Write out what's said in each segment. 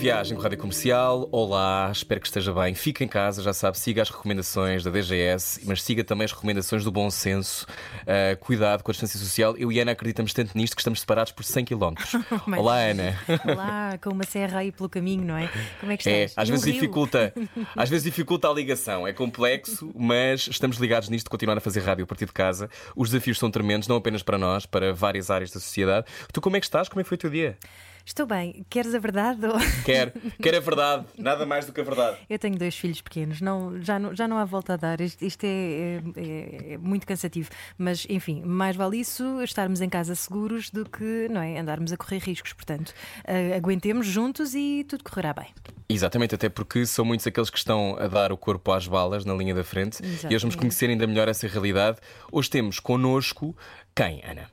viagem com a Rádio Comercial. Olá, espero que esteja bem. Fique em casa, já sabe, siga as recomendações da DGS, mas siga também as recomendações do bom senso. Uh, cuidado com a distância social. Eu e Ana acreditamos tanto nisto que estamos separados por 100 km. Olá, Ana. Olá, com uma serra aí pelo caminho, não é? Como é que É, estás? às No vezes dificulta, às vezes dificulta a ligação. É complexo, mas estamos ligados nisto de continuar a fazer rádio a partir de casa. Os desafios são tremendos, não apenas para nós, para várias áreas da sociedade. Tu como é que estás? Como é que foi o teu dia? Estou bem. Queres a verdade? ou- Quer, quer a verdade, nada mais do que a verdade. Eu tenho dois filhos pequenos, não, já, não, já não há volta a dar. Isto, isto é, é- é muito cansativo. Mas, enfim, mais vale isso estarmos em casa seguros do que não é, andarmos a correr riscos. Portanto, ah, aguentemos juntos e tudo correrá bem. Exatamente, até porque são muitos aqueles que estão a dar o corpo às balas na linha da frente e hoje vamos Exatamente. conhecer ainda melhor essa realidade. Hoje temos connosco quem, Ana?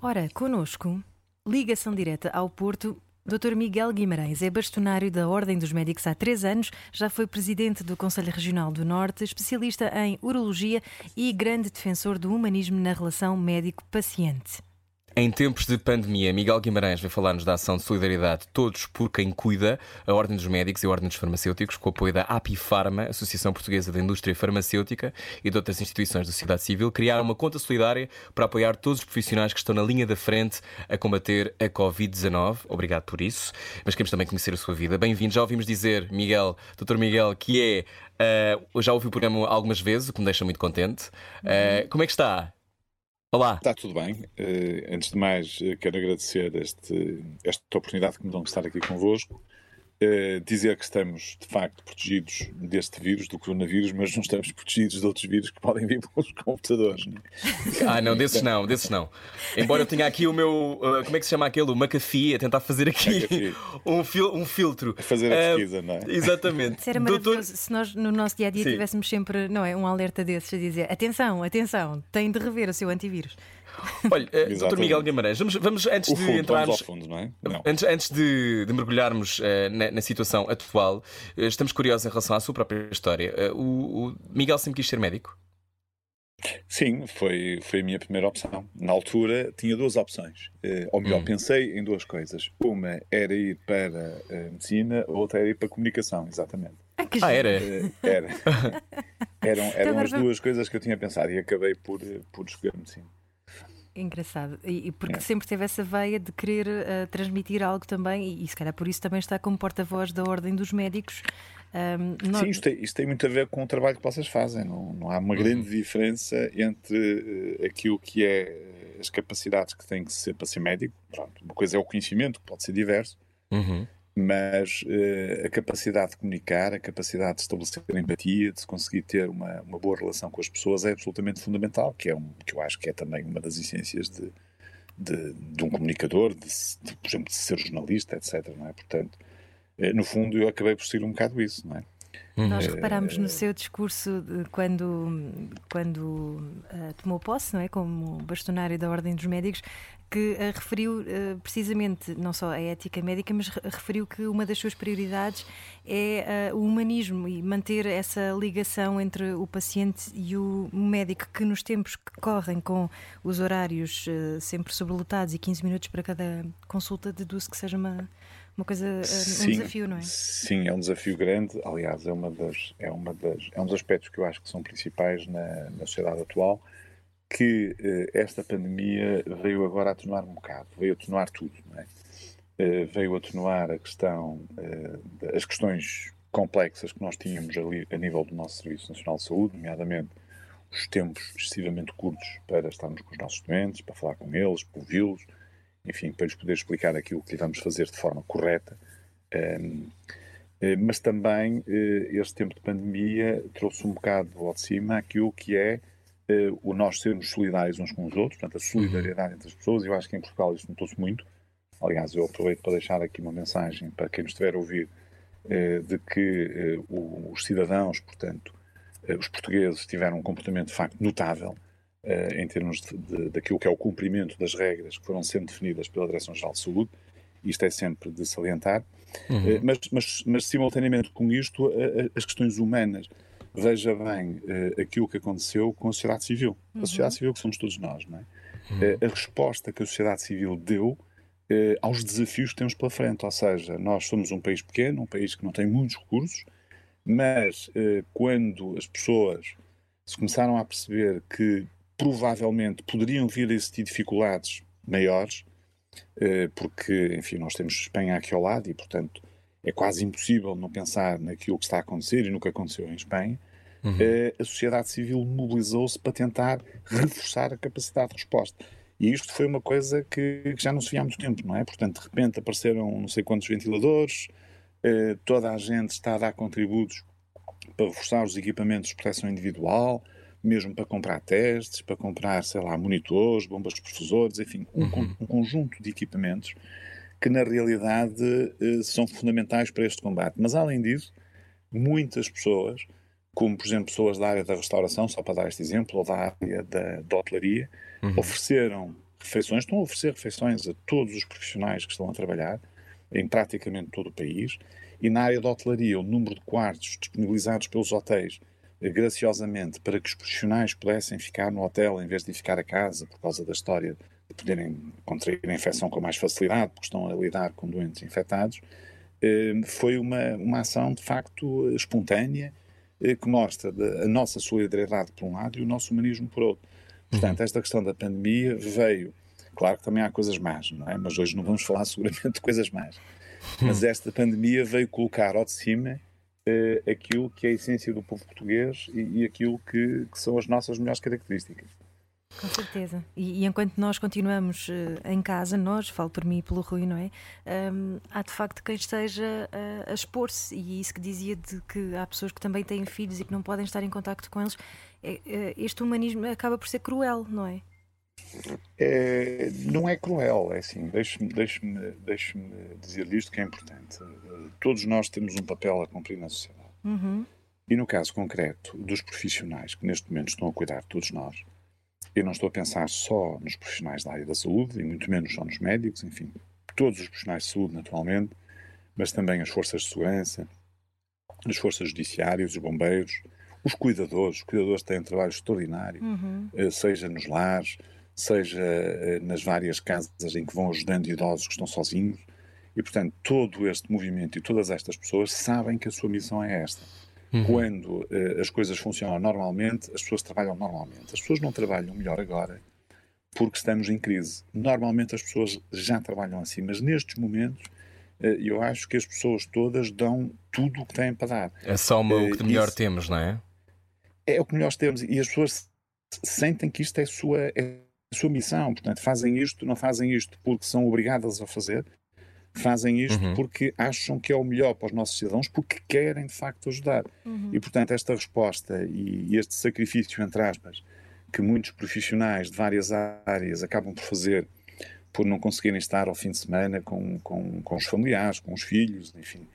Ora, connosco, ligação direta ao Porto. Dr. Miguel Guimarães é bastonário da Ordem dos Médicos há três anos, já foi presidente do Conselho Regional do Norte, especialista em urologia e grande defensor do humanismo na relação médico-paciente. Em tempos de pandemia, Miguel Guimarães vai falar-nos da ação de solidariedade Todos por Quem Cuida, a Ordem dos Médicos e a Ordem dos Farmacêuticos, com o apoio da Apifarma, Associação Portuguesa da Indústria Farmacêutica e de outras instituições da sociedade civil, criaram uma conta solidária para apoiar todos os profissionais que estão na linha da frente a combater a Covid-19. Obrigado por isso. Mas queremos também conhecer a sua vida. Bem-vindo. Já ouvimos dizer, Miguel, Dr. Miguel, que é. ah, já ouvi o programa algumas vezes, o que me deixa muito contente. Ah, como é que está? Olá. Está tudo bem. Eh, antes de mais, eh, quero agradecer este, esta oportunidade que me dão de estar aqui convosco. Eh, dizer que estamos, de facto, protegidos deste vírus, do coronavírus, mas não estamos protegidos de outros vírus que podem vir pelos computadores. não é? Ah, não, desses não, desses não. Embora eu tenha aqui o meu. uh, como é que se chama aquele? O McAfee, a tentar fazer aqui um, fil- um filtro. A fazer a Ah, pesquisa, não é? Exatamente. Isso era Doutor- maravilhoso se nós no nosso dia a dia Sim. tivéssemos sempre não é, um alerta desses a dizer atenção, atenção, tem de rever o seu antivírus. Olha, uh, Dr. Miguel Guimarães, vamos, vamos antes de entrarmos. fundo, não é? Não. Antes, antes de, de mergulharmos uh, na, na situação atual, uh, estamos curiosos em relação à sua própria história. Uh, o, o Miguel sempre quis ser médico? Sim, foi, foi a minha primeira opção. Na altura tinha duas opções. Eh, ou melhor, Hum. pensei em duas coisas. Uma era ir para a medicina, a outra era ir para a comunicação, exatamente. Ah, Ah, era? Eh, era. Eram, eram agora as duas coisas que eu tinha pensado e acabei por, eh, por escolher medicina. Engraçado. E, e porque É. sempre teve essa veia de querer eh, transmitir algo também, e, e se calhar por isso também está como porta-voz da Ordem dos Médicos. Nós- Sim, isto tem, isto tem muito a ver com o trabalho que vocês fazem. Não, não há uma grande diferença entre eh, aquilo que é eh, as capacidades que tem que ser para ser médico. Pronto, uma coisa é o conhecimento, que pode ser diverso, Uhum. Mas eh, a capacidade de comunicar, a capacidade de estabelecer empatia, de se conseguir ter uma, uma boa relação com as pessoas é absolutamente fundamental, que é um, que eu acho que é também uma das essências de, de, de um comunicador, de, de, por exemplo, de ser jornalista, etc. Não é? Portanto, eh, no fundo, eu acabei por ser um bocado isso, não é? Nós Eh, reparámos no seu discurso de quando, quando ah, tomou posse, não é? Como bastonário da Ordem dos Médicos, que ah, referiu ah, precisamente não só a ética médica, mas re- referiu que uma das suas prioridades é ah, o humanismo e manter essa ligação entre o paciente e o médico, que nos tempos que correm com os horários sempre sobrelotados e 15 minutos para cada consulta, deduz que seja uma, uma coisa, um desafio, não é? Sim, é um desafio grande. Aliás, é, uma das, é, uma das, é um dos aspectos que eu acho que são principais na, na sociedade atual, que eh, esta pandemia veio agora atenuar um bocado, veio atenuar tudo, é? Eh, veio atenuar a questão, eh, as questões complexas que nós tínhamos ali a nível do nosso Serviço Nacional de Saúde, nomeadamente os tempos excessivamente curtos para estarmos com os nossos doentes, para falar com eles, para ouvi-los, enfim, para lhes poder explicar aquilo que lhe vamos fazer de forma correta. Ehm, eh, mas também este tempo de pandemia trouxe um bocado ao de cima aquilo que é o nós sermos solidários uns com os outros, portanto, a solidariedade entre as pessoas. Eu acho que em Portugal isso notou-se muito. Aliás, eu aproveito para deixar aqui uma mensagem para quem nos estiver a ouvir eh, de que eh, os cidadãos, portanto, eh, os portugueses tiveram um comportamento de facto notável em termos de, de, daquilo que é o cumprimento das regras que foram sendo definidas pela Direção-Geral de Saúde. Isto é sempre de salientar. Uhum. mas, mas, mas, simultaneamente com isto, as questões humanas. Veja bem aquilo que aconteceu com a sociedade civil. Uhum. A sociedade civil que somos todos nós, não é? Uhum. a resposta que a sociedade civil deu aos desafios que temos pela frente. Ou seja, nós somos um país pequeno, um país que não tem muitos recursos, mas eh, quando as pessoas se começaram a perceber que provavelmente poderiam vir a existir dificuldades maiores, eh, porque, enfim, nós temos Espanha aqui ao lado e, portanto, é quase impossível não pensar naquilo que está a acontecer e no que aconteceu em Espanha, uhum. Eh, a sociedade civil mobilizou-se para tentar reforçar a capacidade de resposta. E isto foi uma coisa que, que já não se via há muito tempo, não é? Portanto, de repente apareceram não sei quantos ventiladores, eh, toda a gente está a dar contributos para reforçar os equipamentos de proteção individual, mesmo para comprar testes, para comprar, sei lá, monitores, bombas de perfusores, enfim, um, uhum. um conjunto de equipamentos que na realidade eh, são fundamentais para este combate. Mas além disso, muitas pessoas, como por exemplo pessoas da área da restauração, só para dar este exemplo, ou da área da, da hotelaria, uhum. ofereceram refeições, estão a oferecer refeições a todos os profissionais que estão a trabalhar, em praticamente todo o país. E na área da hotelaria, o número de quartos disponibilizados pelos hotéis eh, graciosamente para que os profissionais pudessem ficar no hotel em vez de ficar a casa por causa da história poderem contrair a infecção com mais facilidade porque estão a lidar com doentes infectados, eh, foi uma, uma ação de facto espontânea eh, que mostra a nossa solidariedade por um lado e o nosso humanismo por outro. Portanto, uhum. esta questão da pandemia veio Claro que também há coisas más, não é? Mas hoje não vamos falar seguramente de coisas más. Mas esta pandemia veio colocar ao de cima uh, aquilo que é a essência do povo português e, e aquilo que, que, são as nossas melhores características. Com certeza. E, e enquanto nós continuamos uh, em casa, nós, falo por mim e pelo Rui, não é? Um, há de facto quem esteja uh, a expor-se. E isso que dizia de que há pessoas que também têm filhos e que não podem estar em contato com eles. É, este humanismo acaba por ser cruel, não é? É, não é cruel, é assim, deixe-me deixe deixe dizer isto que é importante. Todos nós temos um papel a cumprir na sociedade. Uhum. E no caso concreto dos profissionais que neste momento estão a cuidar de todos nós, eu não estou a pensar só nos profissionais da área da saúde, e muito menos só nos médicos, enfim, todos os profissionais de saúde, naturalmente, mas também as forças de segurança, as forças judiciárias, os bombeiros, os cuidadores. Os cuidadores têm um trabalho extraordinário, uhum. Eh, seja nos lares, seja eh, nas várias casas em que vão ajudando idosos que estão sozinhos. E, portanto, todo este movimento e todas estas pessoas sabem que a sua missão é esta. Uhum. Quando uh, as coisas funcionam normalmente, as pessoas trabalham normalmente. As pessoas não trabalham melhor agora porque estamos em crise. Normalmente as pessoas já trabalham assim, mas nestes momentos uh, eu acho que as pessoas todas dão tudo o que têm para dar. É só uma, o que melhor isso, temos, não é? É o que melhor temos. E as pessoas sentem que isto é sua. É a sua missão. Portanto, fazem isto, não fazem isto porque são obrigadas a fazer, fazem isto uhum. porque acham que é o melhor para os nossos cidadãos, porque querem de facto ajudar. Uhum. E, portanto, esta resposta e este sacrifício, entre aspas, que muitos profissionais de várias áreas acabam por fazer por não conseguirem estar ao fim de semana com, com, com os familiares, com os filhos, enfim.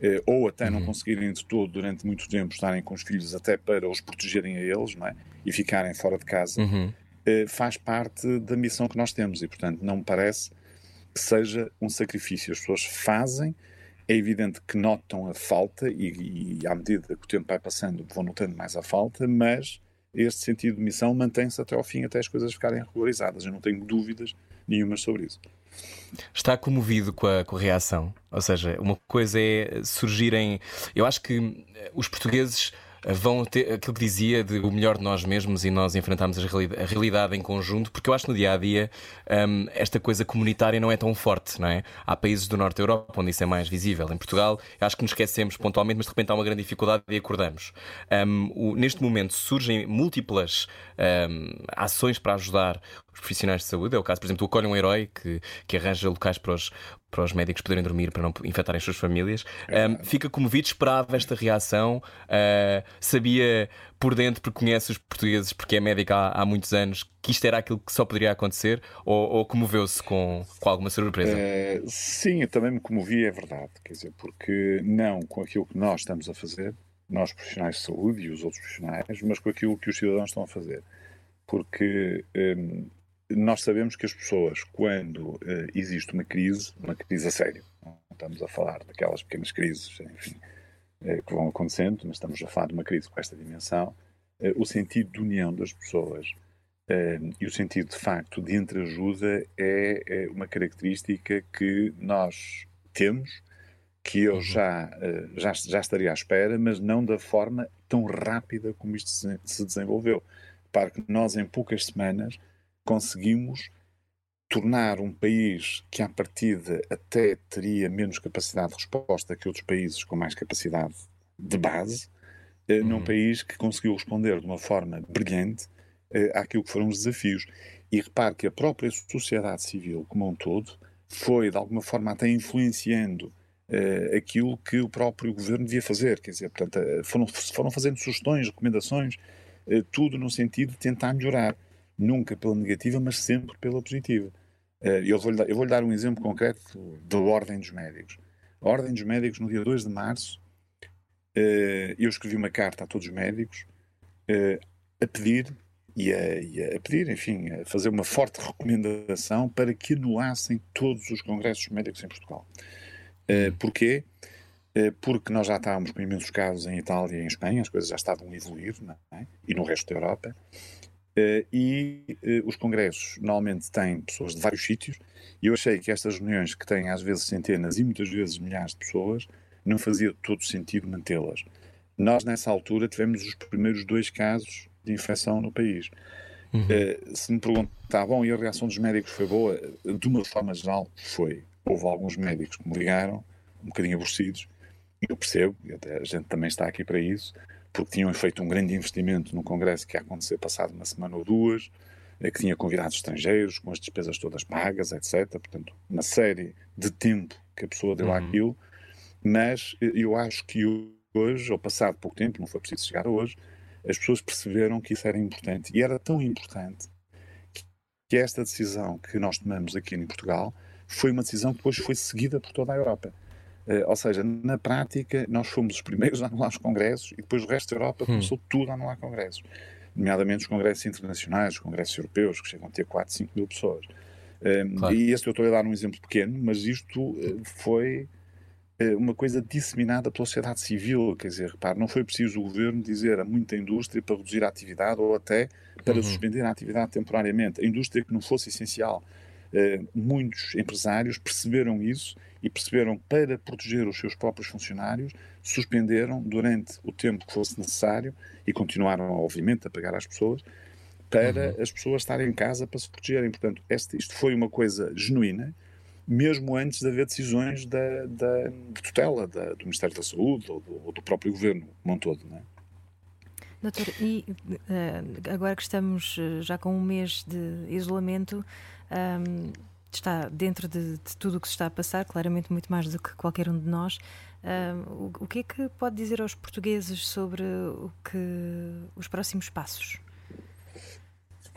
Eh, ou até não uhum. conseguirem de todo durante muito tempo estarem com os filhos até para os protegerem a eles, não é? E ficarem fora de casa. Uhum. Eh, faz parte da missão que nós temos e, portanto, não me parece seja um sacrifício. As pessoas fazem, é evidente que notam a falta e, e à medida que o tempo vai passando vão notando mais a falta, mas este sentido de missão mantém-se até ao fim, até as coisas ficarem regularizadas. Eu não tenho dúvidas nenhumas sobre isso. Está comovido com a, com a reação? Ou seja, uma coisa é surgirem. Eu acho que os portugueses vão ter aquilo que dizia de o melhor de nós mesmos e nós enfrentarmos a realidade em conjunto, porque eu acho que no dia a dia um, esta coisa comunitária não é tão forte, não é? Há países do norte da Europa onde isso é mais visível. Em Portugal, acho que nos esquecemos pontualmente, mas de repente há uma grande dificuldade e acordamos. Um, o, neste momento surgem múltiplas um, ações para ajudar os profissionais de saúde. É o caso, por exemplo, do Acolhe um Herói, que, que arranja locais para os, para os médicos poderem dormir para não infectarem as suas famílias. Um, fica comovido, esperava esta reação, uh, sabia por dentro, porque conhece os portugueses, porque é médico há, há muitos anos, que isto era aquilo que só poderia acontecer, ou, ou comoveu-se com, com alguma surpresa? Uh, sim, eu também me comovi, é verdade, quer dizer, porque não com aquilo que nós estamos a fazer, nós profissionais de saúde e os outros profissionais, mas com aquilo que os cidadãos estão a fazer. porque um, nós sabemos que as pessoas, quando uh, existe uma crise, uma crise a sério, não estamos a falar daquelas pequenas crises, enfim, uh, que vão acontecendo, mas estamos a falar de uma crise com esta dimensão, uh, o sentido de união das pessoas e o sentido de facto de entreajuda é, é uma característica que nós temos, que eu uhum. já, já, já estaria à espera, mas não da forma tão rápida como isto se, se desenvolveu. Para que nós, em poucas semanas, conseguimos tornar um país que, à partida, até teria menos capacidade de resposta que outros países com mais capacidade de base, eh, uhum. num país que conseguiu responder de uma forma brilhante eh, àquilo que foram os desafios. E repare que a própria sociedade civil, como um todo, foi, de alguma forma, até influenciando eh, aquilo que o próprio governo devia fazer. Quer dizer, portanto, foram, foram fazendo sugestões, recomendações, eh, tudo no sentido de tentar melhorar nunca pela negativa, mas sempre pela positiva. Eh, eu vou-lhe dar, vou dar, um exemplo concreto da Ordem dos Médicos. A Ordem dos Médicos, no dia 2 de março, eh, eu escrevi uma carta a todos os médicos eh, a pedir, e a, e a pedir, enfim, a fazer uma forte recomendação para que anulassem todos os congressos médicos em Portugal. Porquê? Porque nós já estávamos com imensos casos em Itália e em Espanha, as coisas já estavam a evoluir, é? e no resto da Europa. Uh, e uh, os congressos normalmente têm pessoas de vários sítios, e eu achei que estas reuniões, que têm às vezes centenas e muitas vezes milhares de pessoas, não fazia todo sentido mantê-las. Nós, nessa altura, tivemos os primeiros dois casos de infecção no país. Uhum. Uh, se me perguntar, bom, e a reação dos médicos foi boa? De uma forma geral, foi. Houve alguns médicos que me ligaram, um bocadinho aborrecidos, e eu percebo, e a gente também está aqui para isso, porque tinham feito um grande investimento no congresso que ia acontecer passado uma semana ou duas, eh, que tinha convidados estrangeiros, com as despesas todas pagas, etc. Portanto, uma série de tempo que a pessoa deu uhum. àquilo, mas eh, eu acho que hoje, ou passado pouco tempo, não foi preciso chegar hoje, as pessoas perceberam que isso era importante. E era tão importante que esta decisão que nós tomamos aqui em Portugal foi uma decisão que depois foi seguida por toda a Europa. Uh, ou seja, na prática, nós fomos os primeiros a anular os congressos e depois o resto da Europa hum. começou tudo a anular congressos. Nomeadamente os congressos internacionais, os congressos europeus, que chegam a ter 4, 5 mil pessoas. Um, claro. E este eu estou a dar um exemplo pequeno, mas isto uh, foi uh, uma coisa disseminada pela sociedade civil. Quer dizer, repare, não foi preciso o governo dizer a muita indústria para reduzir a atividade ou até para uhum. suspender a atividade temporariamente. A indústria que não fosse essencial. Uh, muitos empresários perceberam isso e perceberam para proteger os seus próprios funcionários, suspenderam durante o tempo que fosse necessário e continuaram, obviamente, a pagar às pessoas para uhum. as pessoas estarem em casa para se protegerem. Portanto, este, isto foi uma coisa genuína, mesmo antes de haver decisões da, da de tutela da, do Ministério da Saúde ou do, ou do próprio Governo como um todo. Não é? Doutor, e uh, agora que estamos eh, já com um mês de isolamento, um, está dentro de, de tudo o que se está a passar, claramente muito mais do que qualquer um de nós. Uh, o, o, que é que pode dizer aos portugueses sobre o que, os próximos passos?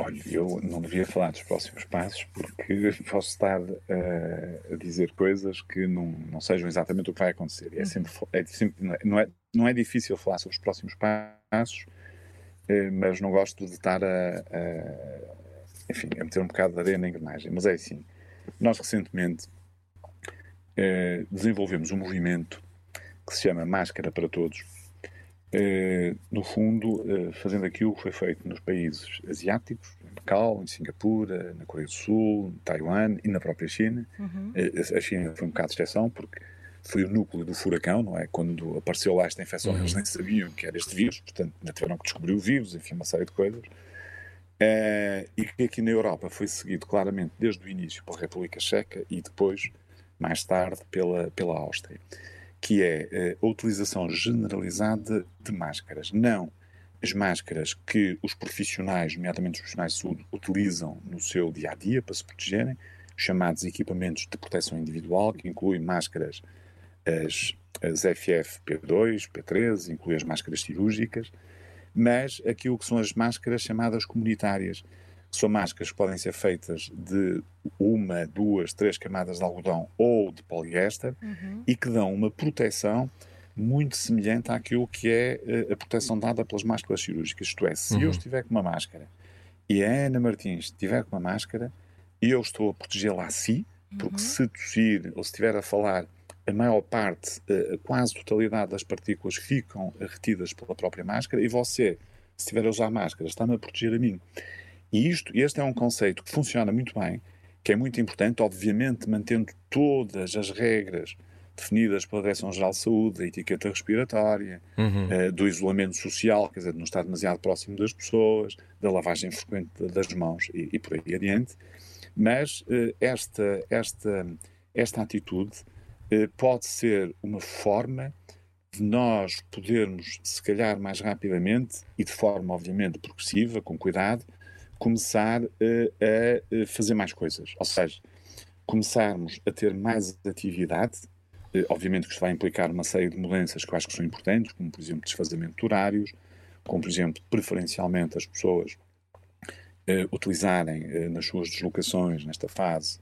Olha, eu não devia falar dos próximos passos porque posso estar uh, a dizer coisas que não, não sejam exatamente o que vai acontecer. É uhum. sempre, é sempre, não, é, não é difícil falar sobre os próximos passos, uh, mas não gosto de estar a, a, enfim, a meter um bocado de areia na engrenagem. Mas é assim, nós recentemente eh, desenvolvemos um movimento que se chama Máscara para Todos, eh, no fundo, eh, fazendo aquilo que foi feito nos países asiáticos, em Macau, em Singapura, na Coreia do Sul, Taiwan e na própria China. Uhum. a China foi um bocado de exceção, porque foi o núcleo do furacão, não é? Quando apareceu lá esta infecção, uhum. eles nem sabiam que era este vírus, portanto, ainda tiveram que descobrir o vírus, enfim, uma série de coisas. Uh, e que aqui na Europa foi seguido claramente desde o início pela República Checa e depois, mais tarde, pela, pela Áustria, que é uh, a utilização generalizada de máscaras. Não as máscaras que os profissionais, nomeadamente os profissionais de saúde, utilizam no seu dia a dia para se protegerem, chamados equipamentos de proteção individual, que incluem máscaras, as, as FFP2, P3, inclui as máscaras cirúrgicas mas aquilo que são as máscaras chamadas comunitárias, que são máscaras que podem ser feitas de uma, duas, três camadas de algodão ou de poliéster uhum. e que dão uma proteção muito semelhante àquilo que é eh, a proteção dada pelas máscaras cirúrgicas. Isto é, se uhum. eu estiver com uma máscara e a Ana Martins estiver com a máscara, eu estou a protegê-la a si, porque uhum. se tossir ou se estiver a falar, a maior parte, a quase totalidade das partículas ficam retidas pela própria máscara e você, se estiver a usar máscara, está-me a proteger a mim. E isto, este é um conceito que funciona muito bem, que é muito importante, obviamente mantendo todas as regras definidas pela Direção-Geral de Saúde, da etiqueta respiratória, uhum. uh, do isolamento social, quer dizer, de não estar demasiado próximo das pessoas, da lavagem frequente das mãos e, e por aí adiante. Mas uh, esta, esta, esta atitude pode ser uma forma de nós podermos, se calhar mais rapidamente e de forma, obviamente, progressiva, com cuidado, começar a fazer mais coisas. Ou seja, começarmos a ter mais atividade eh, obviamente que isto vai implicar uma série de mudanças que eu acho que são importantes, como por exemplo desfazamento de horários, como por exemplo preferencialmente as pessoas utilizarem nas suas deslocações nesta fase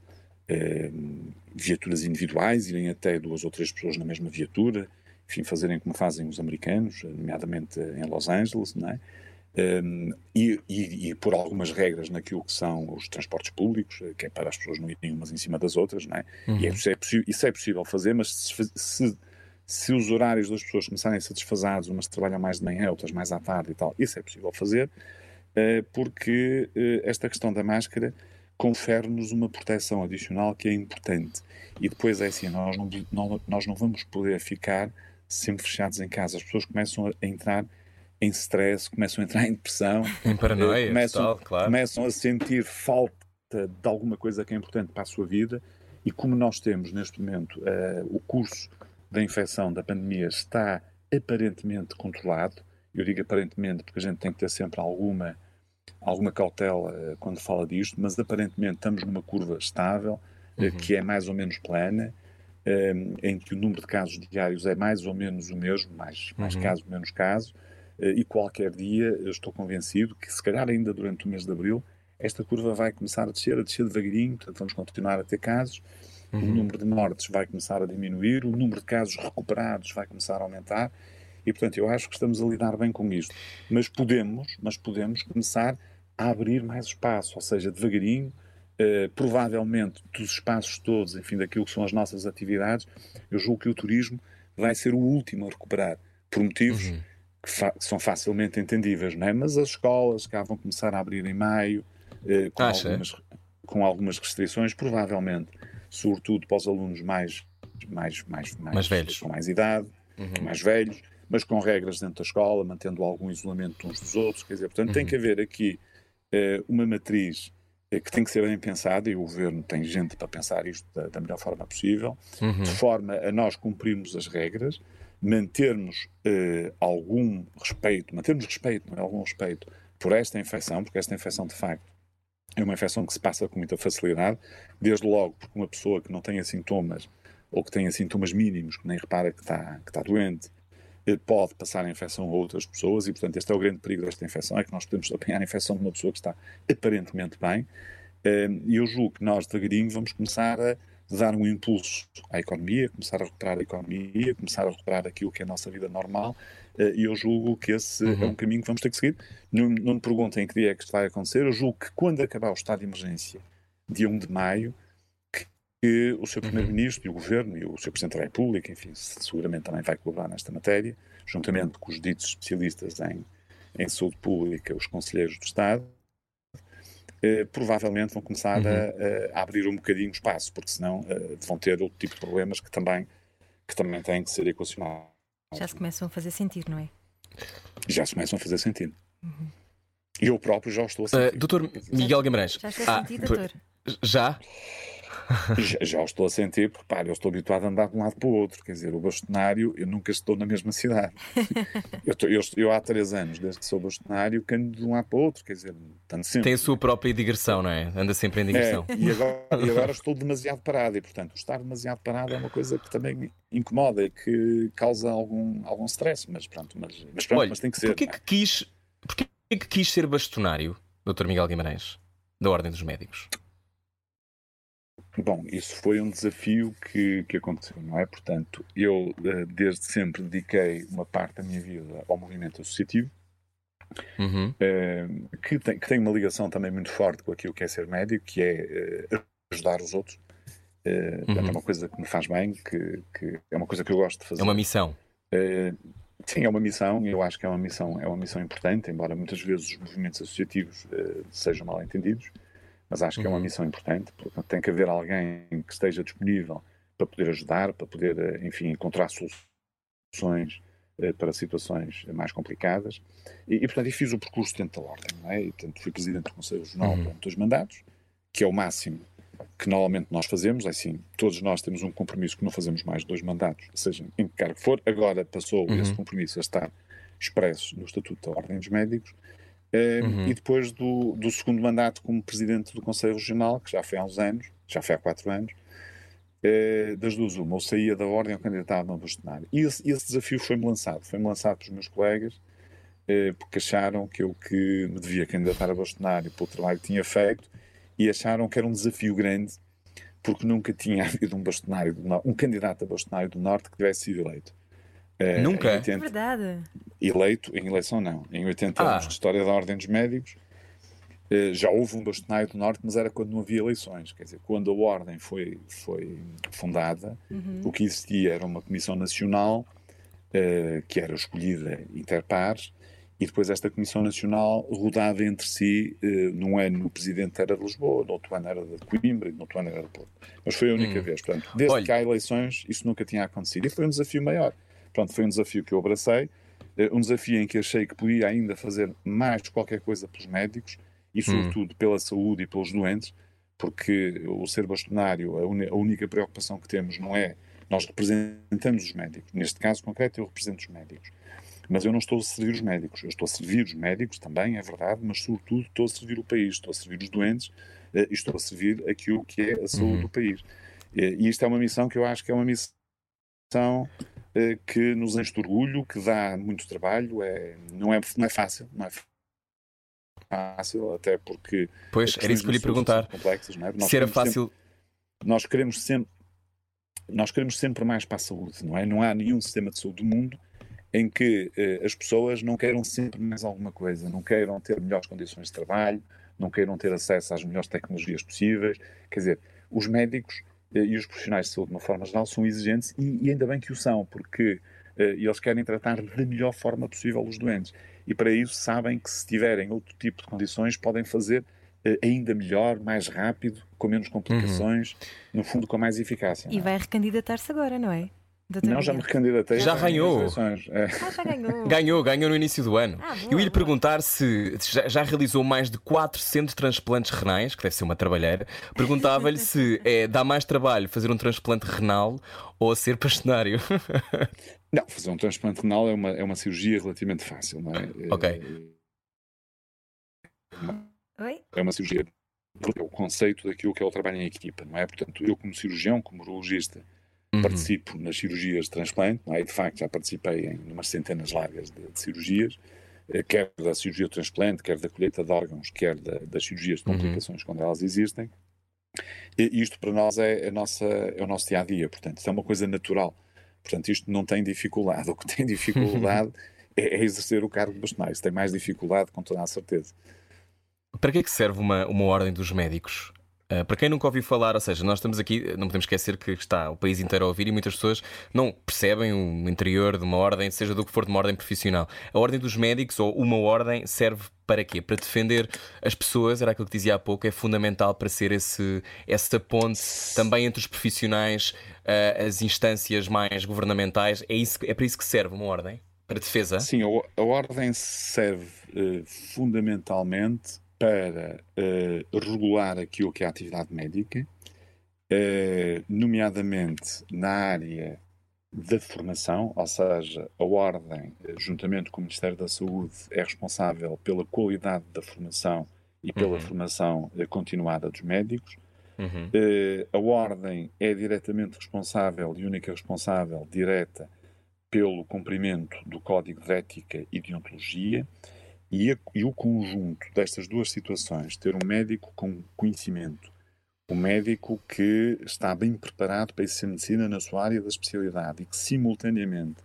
viaturas individuais, irem até duas ou três pessoas na mesma viatura, enfim, fazerem como fazem os americanos, nomeadamente em Los Angeles, não é? Um, e, e, e, por algumas regras naquilo que são os transportes públicos, que é para as pessoas não irem umas em cima das outras, não é? Uhum. E é, isso, é isso é possível fazer, mas se, se, se, os horários das pessoas começarem a ser desfasados, umas trabalham mais de manhã, outras mais à tarde e tal, isso é possível fazer, uh, porque uh, esta questão da máscara confere-nos uma proteção adicional que é importante. E depois é assim, nós não, não, nós não vamos poder ficar sempre fechados em casa. As pessoas começam a entrar em stress, começam a entrar em depressão, em paranoia, eh, começam, tal, claro. começam a sentir falta de alguma coisa que é importante para a sua vida. E como nós temos neste momento uh, o curso da infecção da pandemia está aparentemente controlado, eu digo aparentemente porque a gente tem que ter sempre alguma, alguma cautela uh, quando fala disto, mas aparentemente estamos numa curva estável, uh, uhum. que é mais ou menos plana, em que o número de casos diários é mais ou menos o mesmo, mais, mais uhum. casos, menos casos, eh, e qualquer dia estou convencido que, se calhar ainda durante o mês de abril, esta curva vai começar a descer, a descer devagarinho, portanto vamos continuar a ter casos, uhum. o número de mortes vai começar a diminuir, o número de casos recuperados vai começar a aumentar, e portanto eu acho que estamos a lidar bem com isto. Mas podemos, mas podemos começar a abrir mais espaço, ou seja, devagarinho, eh, provavelmente dos espaços todos, enfim, daquilo que são as nossas atividades, eu julgo que o turismo vai ser o último a recuperar, por motivos uhum que, que, são facilmente entendíveis, não é? Mas as escolas cá vão começar a abrir em maio, eh, com, algumas, com algumas restrições, provavelmente, sobretudo para os alunos mais, mais, mais, mais, mais velhos. com mais idade, uhum. mais velhos, mas com regras dentro da escola, mantendo algum isolamento uns dos outros. Quer dizer, portanto, uhum. tem que haver aqui eh, uma matriz eh, que tem que ser bem pensada, e o governo tem gente para pensar isto da, da melhor forma possível, uhum. de forma a nós cumprirmos as regras mantermos eh, algum respeito, mantermos respeito, é? algum respeito por esta infecção, porque esta infecção de facto é uma infecção que se passa com muita facilidade, desde logo porque uma pessoa que não tenha sintomas ou que tenha sintomas mínimos, que nem repara que está, que está doente, pode passar a infecção a outras pessoas e, portanto, este é o grande perigo desta infecção, é que nós podemos apanhar a infecção de uma pessoa que está aparentemente bem eh, e eu julgo que nós, devagarinho, vamos começar a dar um impulso à economia, começar a recuperar a economia, começar a recuperar aquilo que é a nossa vida normal, eh, e eu julgo que esse uhum. é um caminho que vamos ter que seguir. Não, não me perguntem que dia é que isto vai acontecer, eu julgo que quando acabar o estado de emergência, dia 1 de maio, que, o Sr. Uhum. Primeiro-Ministro e o Governo e o Sr. Presidente da República, enfim, seguramente também vai colaborar nesta matéria, juntamente com os ditos especialistas em, em saúde pública, os conselheiros do Estado, eh, provavelmente vão começar uhum. a, a, abrir um bocadinho espaço, porque senão uh, vão ter outro tipo de problemas que também, que também têm que ser equacionados. Já se começam a fazer sentido, não é? Já se começam a fazer sentido. Uhum. Eu próprio já estou a sentir. Uh, doutor Miguel Guimarães. Já está a sentir, ah, doutor? Já? já, já o estou a sentir, porque eu estou habituado a andar de um lado para o outro. Quer dizer, o bastonário, eu nunca estou na mesma cidade. eu, estou, eu, eu, há três anos, desde que sou bastonário, que ando de um lado para o outro. Quer dizer, tanto sempre. Tem a sua própria digressão, não é? Anda sempre em digressão. É, e, agora, e agora estou demasiado parado. E, portanto, estar demasiado parado é uma coisa que também incomoda e que causa algum, algum stress. Mas pronto, mas, mas, pronto, Olha, mas tem que ser. Porquê que, quis, porquê que quis ser bastonário, Dr. Miguel Guimarães, da Ordem dos Médicos? Bom, isso foi um desafio que, que aconteceu, não é? Portanto, eu eh, desde sempre dediquei uma parte da minha vida ao movimento associativo Uhum. Uh, que, tem, que tem uma ligação também muito forte com aquilo que é ser médico, que é uh, ajudar os outros. Uh, uhum. É uma coisa que me faz bem, que, que, é uma coisa que eu gosto de fazer. É uma missão. sim, é uma missão, eu acho que é uma missão, é uma missão importante, embora muitas vezes os movimentos associativos sejam mal entendidos, mas acho que uhum. é uma uhum. missão importante, tem que haver alguém que esteja disponível para poder ajudar, para poder, enfim, encontrar soluções eh, para situações mais complicadas. E, e, portanto, eu fiz o percurso dentro da ordem, não é? E, portanto, fui presidente do Conselho Regional uhum. durante dois mandatos, que é o máximo que normalmente nós fazemos, é assim, todos nós temos um compromisso que não fazemos mais dois mandatos, seja em que cargo for, agora passou uhum. esse compromisso a estar expresso no Estatuto da Ordem dos Médicos, eh, uhum. e depois do, do segundo mandato como presidente do Conselho Regional, que já foi há uns anos, já foi há quatro anos, é, das duas uma, ou saía da ordem ou candidatava a bastonário. E esse, esse desafio foi-me lançado, foi-me lançado pelos meus colegas, é, porque acharam que eu que me devia candidatar a bastonário pelo trabalho que tinha feito e acharam que era um desafio grande, porque nunca tinha havido um bastonário, um candidato a bastonário do Norte que tivesse sido eleito. É, nunca? 80, é verdade. Eleito, em eleição não. Em 80 ah. anos de história da Ordem dos Médicos, eh, já houve um bastonário do Norte, mas era quando não havia eleições. Quer dizer, quando a Ordem foi, foi fundada, uhum. o que existia era uma Comissão Nacional uh, que era escolhida interpares e depois esta Comissão Nacional rodava entre si, uh, num ano o Presidente era de Lisboa, no outro ano era de Coimbra e no outro ano era de Porto. Mas foi a única hum. vez. Portanto, desde Olha. que há eleições, isso nunca tinha acontecido. E foi um desafio maior. Pronto, foi um desafio que eu abracei, um desafio em que achei que podia ainda fazer mais qualquer coisa pelos médicos, e, sobretudo, hum. pela saúde e pelos doentes, porque o ser bastonário, a, a, única preocupação que temos não é. Nós representamos os médicos. Neste caso concreto, eu represento os médicos. Mas eu não estou a servir os médicos. Eu estou a servir os médicos também, é verdade, mas, sobretudo, estou a servir o país, estou a servir os doentes uh, e estou a servir aquilo que é a saúde uhum. do país. E isto é uma missão que eu acho que é uma missão que nos enche de orgulho, que dá muito trabalho, é, não, é, não é fácil, não é fácil, até porque. Pois, era isso que eu lhe perguntar. Complexas, não é? Se era fácil. Sempre, nós queremos sempre. Nós queremos sempre mais para a saúde, não é? Não há nenhum sistema de saúde do mundo em que eh, as pessoas não queiram sempre mais alguma coisa, não queiram ter melhores condições de trabalho, não queiram ter acesso às melhores tecnologias possíveis. Quer dizer, os médicos eh, e os profissionais de saúde, de uma forma geral, são exigentes e, e ainda bem que o são, porque eh, eles querem tratar da melhor forma possível os doentes e para isso sabem que se tiverem outro tipo de condições podem fazer uh, ainda melhor, mais rápido, com menos complicações, uhum. no fundo com mais eficácia. E é? vai recandidatar-se agora, não é? Não, já me recandidatei. Já ganhou. É. Ah, já ganhou. ganhou, ganhou no início do ano. Ah, boa, Eu ia lhe perguntar se já, já, realizou mais de 400 transplantes renais, que deve ser uma trabalheira. Perguntava-lhe se é, dá mais trabalho fazer um transplante renal ou ser pastonário. Não, fazer um transplante renal é uma, é uma cirurgia relativamente fácil, não é? Ok. É uma, é uma cirurgia. É o conceito daquilo que é o trabalho em equipa, não é? Portanto, eu, como cirurgião, como urologista, uhum. participo nas cirurgias de transplante, é? E, de facto, já participei em umas centenas largas de, de cirurgias, eh, quer da cirurgia de transplante, quer da colheita de órgãos, quer da, das cirurgias de uhum. complicações uhum. quando elas existem. E isto para nós é, a nossa, é o nosso dia a dia, portanto, isso é uma coisa natural. Portanto, isto não tem dificuldade. O que tem dificuldade é, é, exercer o cargo de bastonário. Isso tem mais dificuldade, com toda a certeza. Para que é que serve uma, uma ordem dos médicos? Uh, para quem nunca ouviu falar, ou seja, nós estamos aqui, não podemos esquecer que está o país inteiro a ouvir e muitas pessoas não percebem o interior de uma ordem, seja do que for de uma ordem profissional. A ordem dos médicos ou uma ordem serve para quê? Para defender as pessoas, era aquilo que dizia há pouco, é fundamental para ser esse, essa ponte também entre os profissionais, uh, as instâncias mais governamentais. É, isso, é para isso que serve uma ordem? Para defesa? Sim, a, a ordem serve uh, fundamentalmente para uh, regular aquilo que é a atividade médica, uh, nomeadamente na área da formação, ou seja, a Ordem, eh, juntamente com o Ministério da Saúde, é responsável pela qualidade da formação e pela uhum. formação continuada dos médicos. Uhum. Uh, a Ordem é diretamente responsável e única responsável direta pelo cumprimento do Código de Ética e de Ontologia e, a, e o conjunto destas duas situações, ter um médico com conhecimento, um médico que está bem preparado para exercer medicina na sua área da especialidade e que, simultaneamente,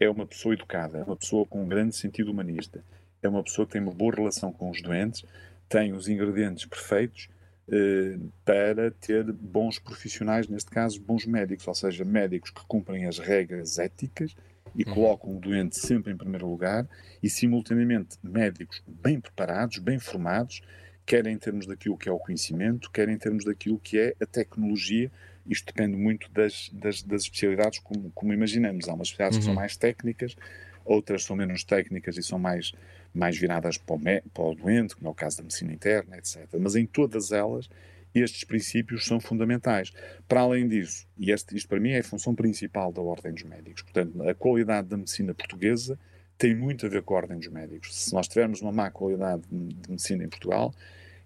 é uma pessoa educada, é uma pessoa com um grande sentido humanista é uma pessoa que tem uma boa relação com os doentes, tem os ingredientes perfeitos eh, para ter bons profissionais, neste caso, bons médicos, ou seja, médicos que cumprem as regras éticas e uhum. colocam o doente sempre em primeiro lugar e, simultaneamente, médicos bem preparados, bem formados, quer em termos daquilo que é o conhecimento, quer em termos daquilo que é a tecnologia. Isto depende muito das, das, das especialidades, como, como, imaginamos. Há umas especialidades uhum. que são uhum. mais técnicas, outras são menos técnicas e são mais, mais viradas para o, para o doente, como é o caso da medicina interna, etc. Mas em todas elas, estes princípios são fundamentais. Para além disso, e este, isto para mim é a função principal da Ordem dos Médicos, portanto, a qualidade da medicina portuguesa tem muito a ver com a Ordem dos Médicos. Se nós tivermos uma má qualidade de medicina em Portugal,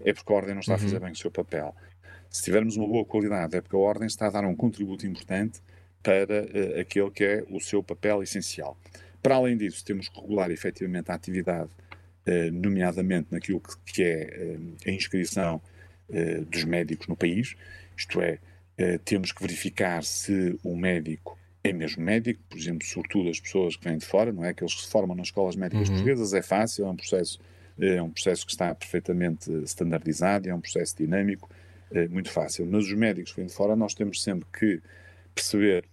é porque a Ordem não está a fazer uhum. bem o seu papel. Se tivermos uma boa qualidade, é porque a Ordem está a dar um contributo importante para uh, aquele que é o seu papel essencial. Para além disso, temos que regular efetivamente a atividade, eh, nomeadamente naquilo que, que é eh, a inscrição eh, dos médicos no país, isto é, temos que verificar se o médico é mesmo médico, por exemplo, sobretudo as pessoas que vêm de fora, não é? Aqueles que se formam nas escolas médicas uhum. portuguesas, é fácil, é um processo é um processo que está perfeitamente standardizado, é um processo dinâmico, é muito fácil. Mas os médicos que vêm de fora, nós temos sempre que perceber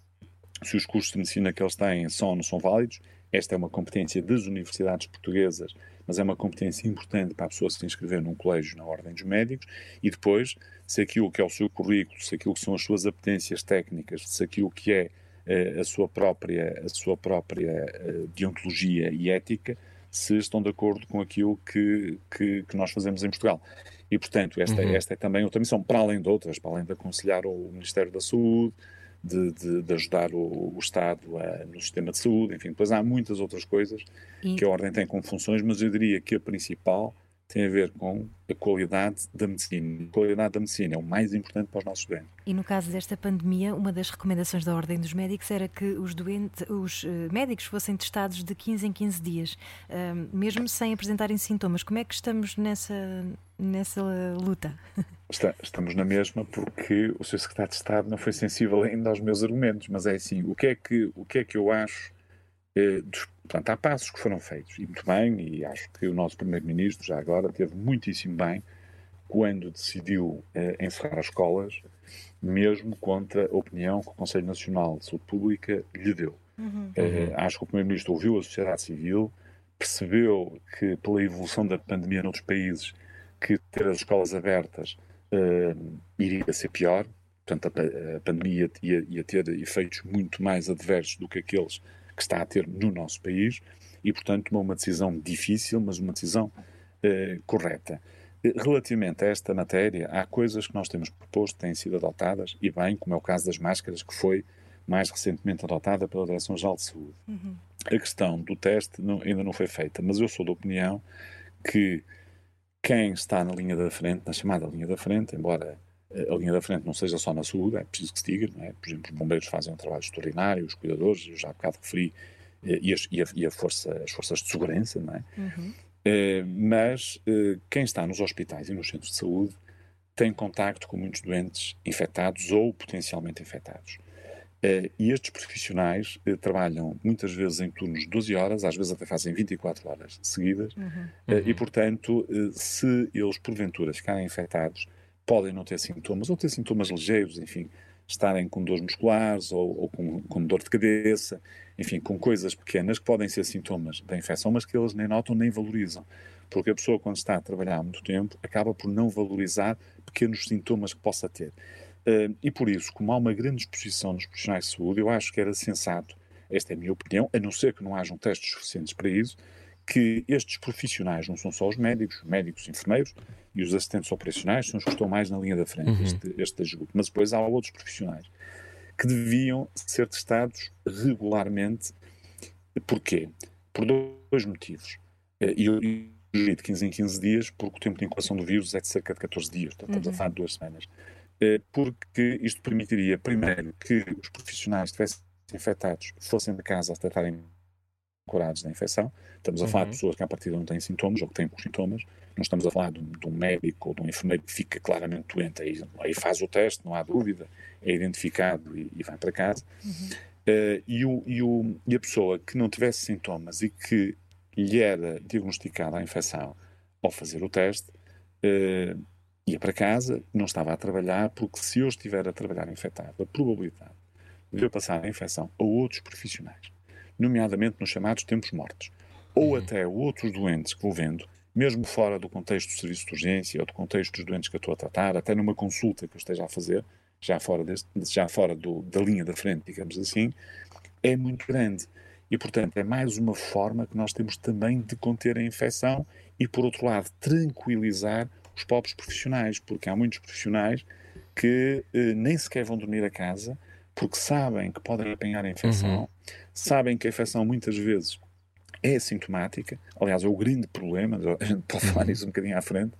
se os cursos de medicina que eles têm são ou não são válidos esta é uma competência das universidades portuguesas, mas é uma competência importante para a pessoa se inscrever num colégio na Ordem dos Médicos e depois, se aquilo que é o seu currículo, se aquilo que são as suas apetências técnicas, se aquilo que é uh, a sua própria, a sua própria uh, deontologia e ética, se estão de acordo com aquilo que, que, que nós fazemos em Portugal. E, portanto, esta, uhum. esta é também outra missão, para além de outras, para além de aconselhar o Ministério da Saúde, de, de, de ajudar o, o Estado a, no sistema de saúde, enfim, depois há muitas outras coisas e... que a Ordem tem como funções, mas eu diria que a principal tem a ver com a qualidade da medicina. A qualidade da medicina é o mais importante para os nossos doentes. E no caso desta pandemia, uma das recomendações da Ordem dos Médicos era que os, doentes, os uh, médicos fossem testados de 15 em 15 dias, uh, mesmo sem apresentarem sintomas. Como é que estamos nessa, nessa luta? Está, estamos na mesma porque o seu secretário de Estado não foi sensível ainda aos meus argumentos, mas é assim, o que é que, o que, é que eu acho eh, dos Portanto, há passos que foram feitos, e muito bem, e acho que o nosso Primeiro-Ministro, já agora, teve muitíssimo bem quando decidiu eh, encerrar as escolas, mesmo contra a opinião que o Conselho Nacional de Saúde Pública lhe deu. Uhum. Eh, acho que o Primeiro-Ministro ouviu a sociedade civil, percebeu que, pela evolução da pandemia noutros países, que ter as escolas abertas eh, iria ser pior, portanto, a, a pandemia ia, ia ter efeitos muito mais adversos do que aqueles que está a ter no nosso país e, portanto, tomou uma decisão difícil, mas uma decisão eh, correta. Eh, relativamente a esta matéria, há coisas que nós temos proposto, têm sido adotadas, e bem, como é o caso das máscaras, que foi mais recentemente adotada pela Direção-Geral de Saúde. Uhum. A questão do teste não, ainda não foi feita, mas eu sou da opinião que quem está na linha da frente, na chamada linha da frente, embora a linha da frente não seja só na saúde, é preciso que se diga, é? por exemplo, os bombeiros fazem um trabalho extraordinário, os cuidadores, eu já há bocado referi, eh, e, as, e, a, e a força, as forças de segurança, não é? Uhum. É, mas é, quem está nos hospitais e nos centros de saúde tem contacto com muitos doentes infectados ou potencialmente infectados. É, e estes profissionais trabalham muitas vezes em turnos de 12 horas, às vezes até fazem 24 horas seguidas, uhum. Uhum. e portanto, se eles porventura ficarem infectados, podem não ter sintomas, ou ter sintomas ligeiros, enfim, estarem com dores musculares ou, ou com, com, dor de cabeça, enfim, com coisas pequenas que podem ser sintomas da infecção, mas que eles nem notam nem valorizam. Porque a pessoa, quando está a trabalhar há muito tempo, acaba por não valorizar pequenos sintomas que possa ter. Uh, e por isso, como há uma grande exposição nos profissionais de saúde, eu acho que era sensato, esta é a minha opinião, a não ser que não hajam testes suficientes para isso, que estes profissionais não são só os médicos, médicos, enfermeiros e os assistentes operacionais são os que estão mais na linha da frente, uhum. este, este ajuste. Mas depois há outros profissionais que deviam ser testados regularmente. Porquê? Por dois motivos. Eh, e eu digo de 15 em 15 dias, porque o tempo de incubação do vírus é de cerca de 14 dias, portanto, estamos uhum. a falar de duas semanas. Eh, porque isto permitiria, primeiro, que os profissionais estivessem infectados fossem de casa a tratarem curados da infecção. Estamos a uhum. falar de uhum. pessoas que, à partida, não têm sintomas ou que têm poucos sintomas. Não estamos a falar de, de, um médico ou de um enfermeiro que fica claramente doente. Aí, aí faz o teste, não há dúvida, é identificado e, e vai para casa. Uhum. Uh, e, o, e, o, e a pessoa que não tivesse sintomas e que lhe era diagnosticada a infecção ao fazer o teste, uh, ia para casa, não estava a trabalhar, porque se eu estiver a trabalhar infectado, a probabilidade de eu passar a infecção a outros profissionais, nomeadamente nos chamados tempos mortos, ou uhum. até outros doentes que vou vendo, mesmo fora do contexto do serviço de urgência ou do contexto dos doentes que eu estou a tratar, até numa consulta que eu esteja a fazer, já fora, deste, já fora do, da linha da frente, digamos assim, é muito grande. E, portanto, é mais uma forma que nós temos também de conter a infecção e, por outro lado, tranquilizar os pobres profissionais, porque há muitos profissionais que eh, nem sequer vão dormir a casa porque sabem que podem apanhar a infecção, uhum. Sabem que a infecção muitas vezes é assintomática, aliás, é o grande problema, a gente pode falar nisso um bocadinho à frente,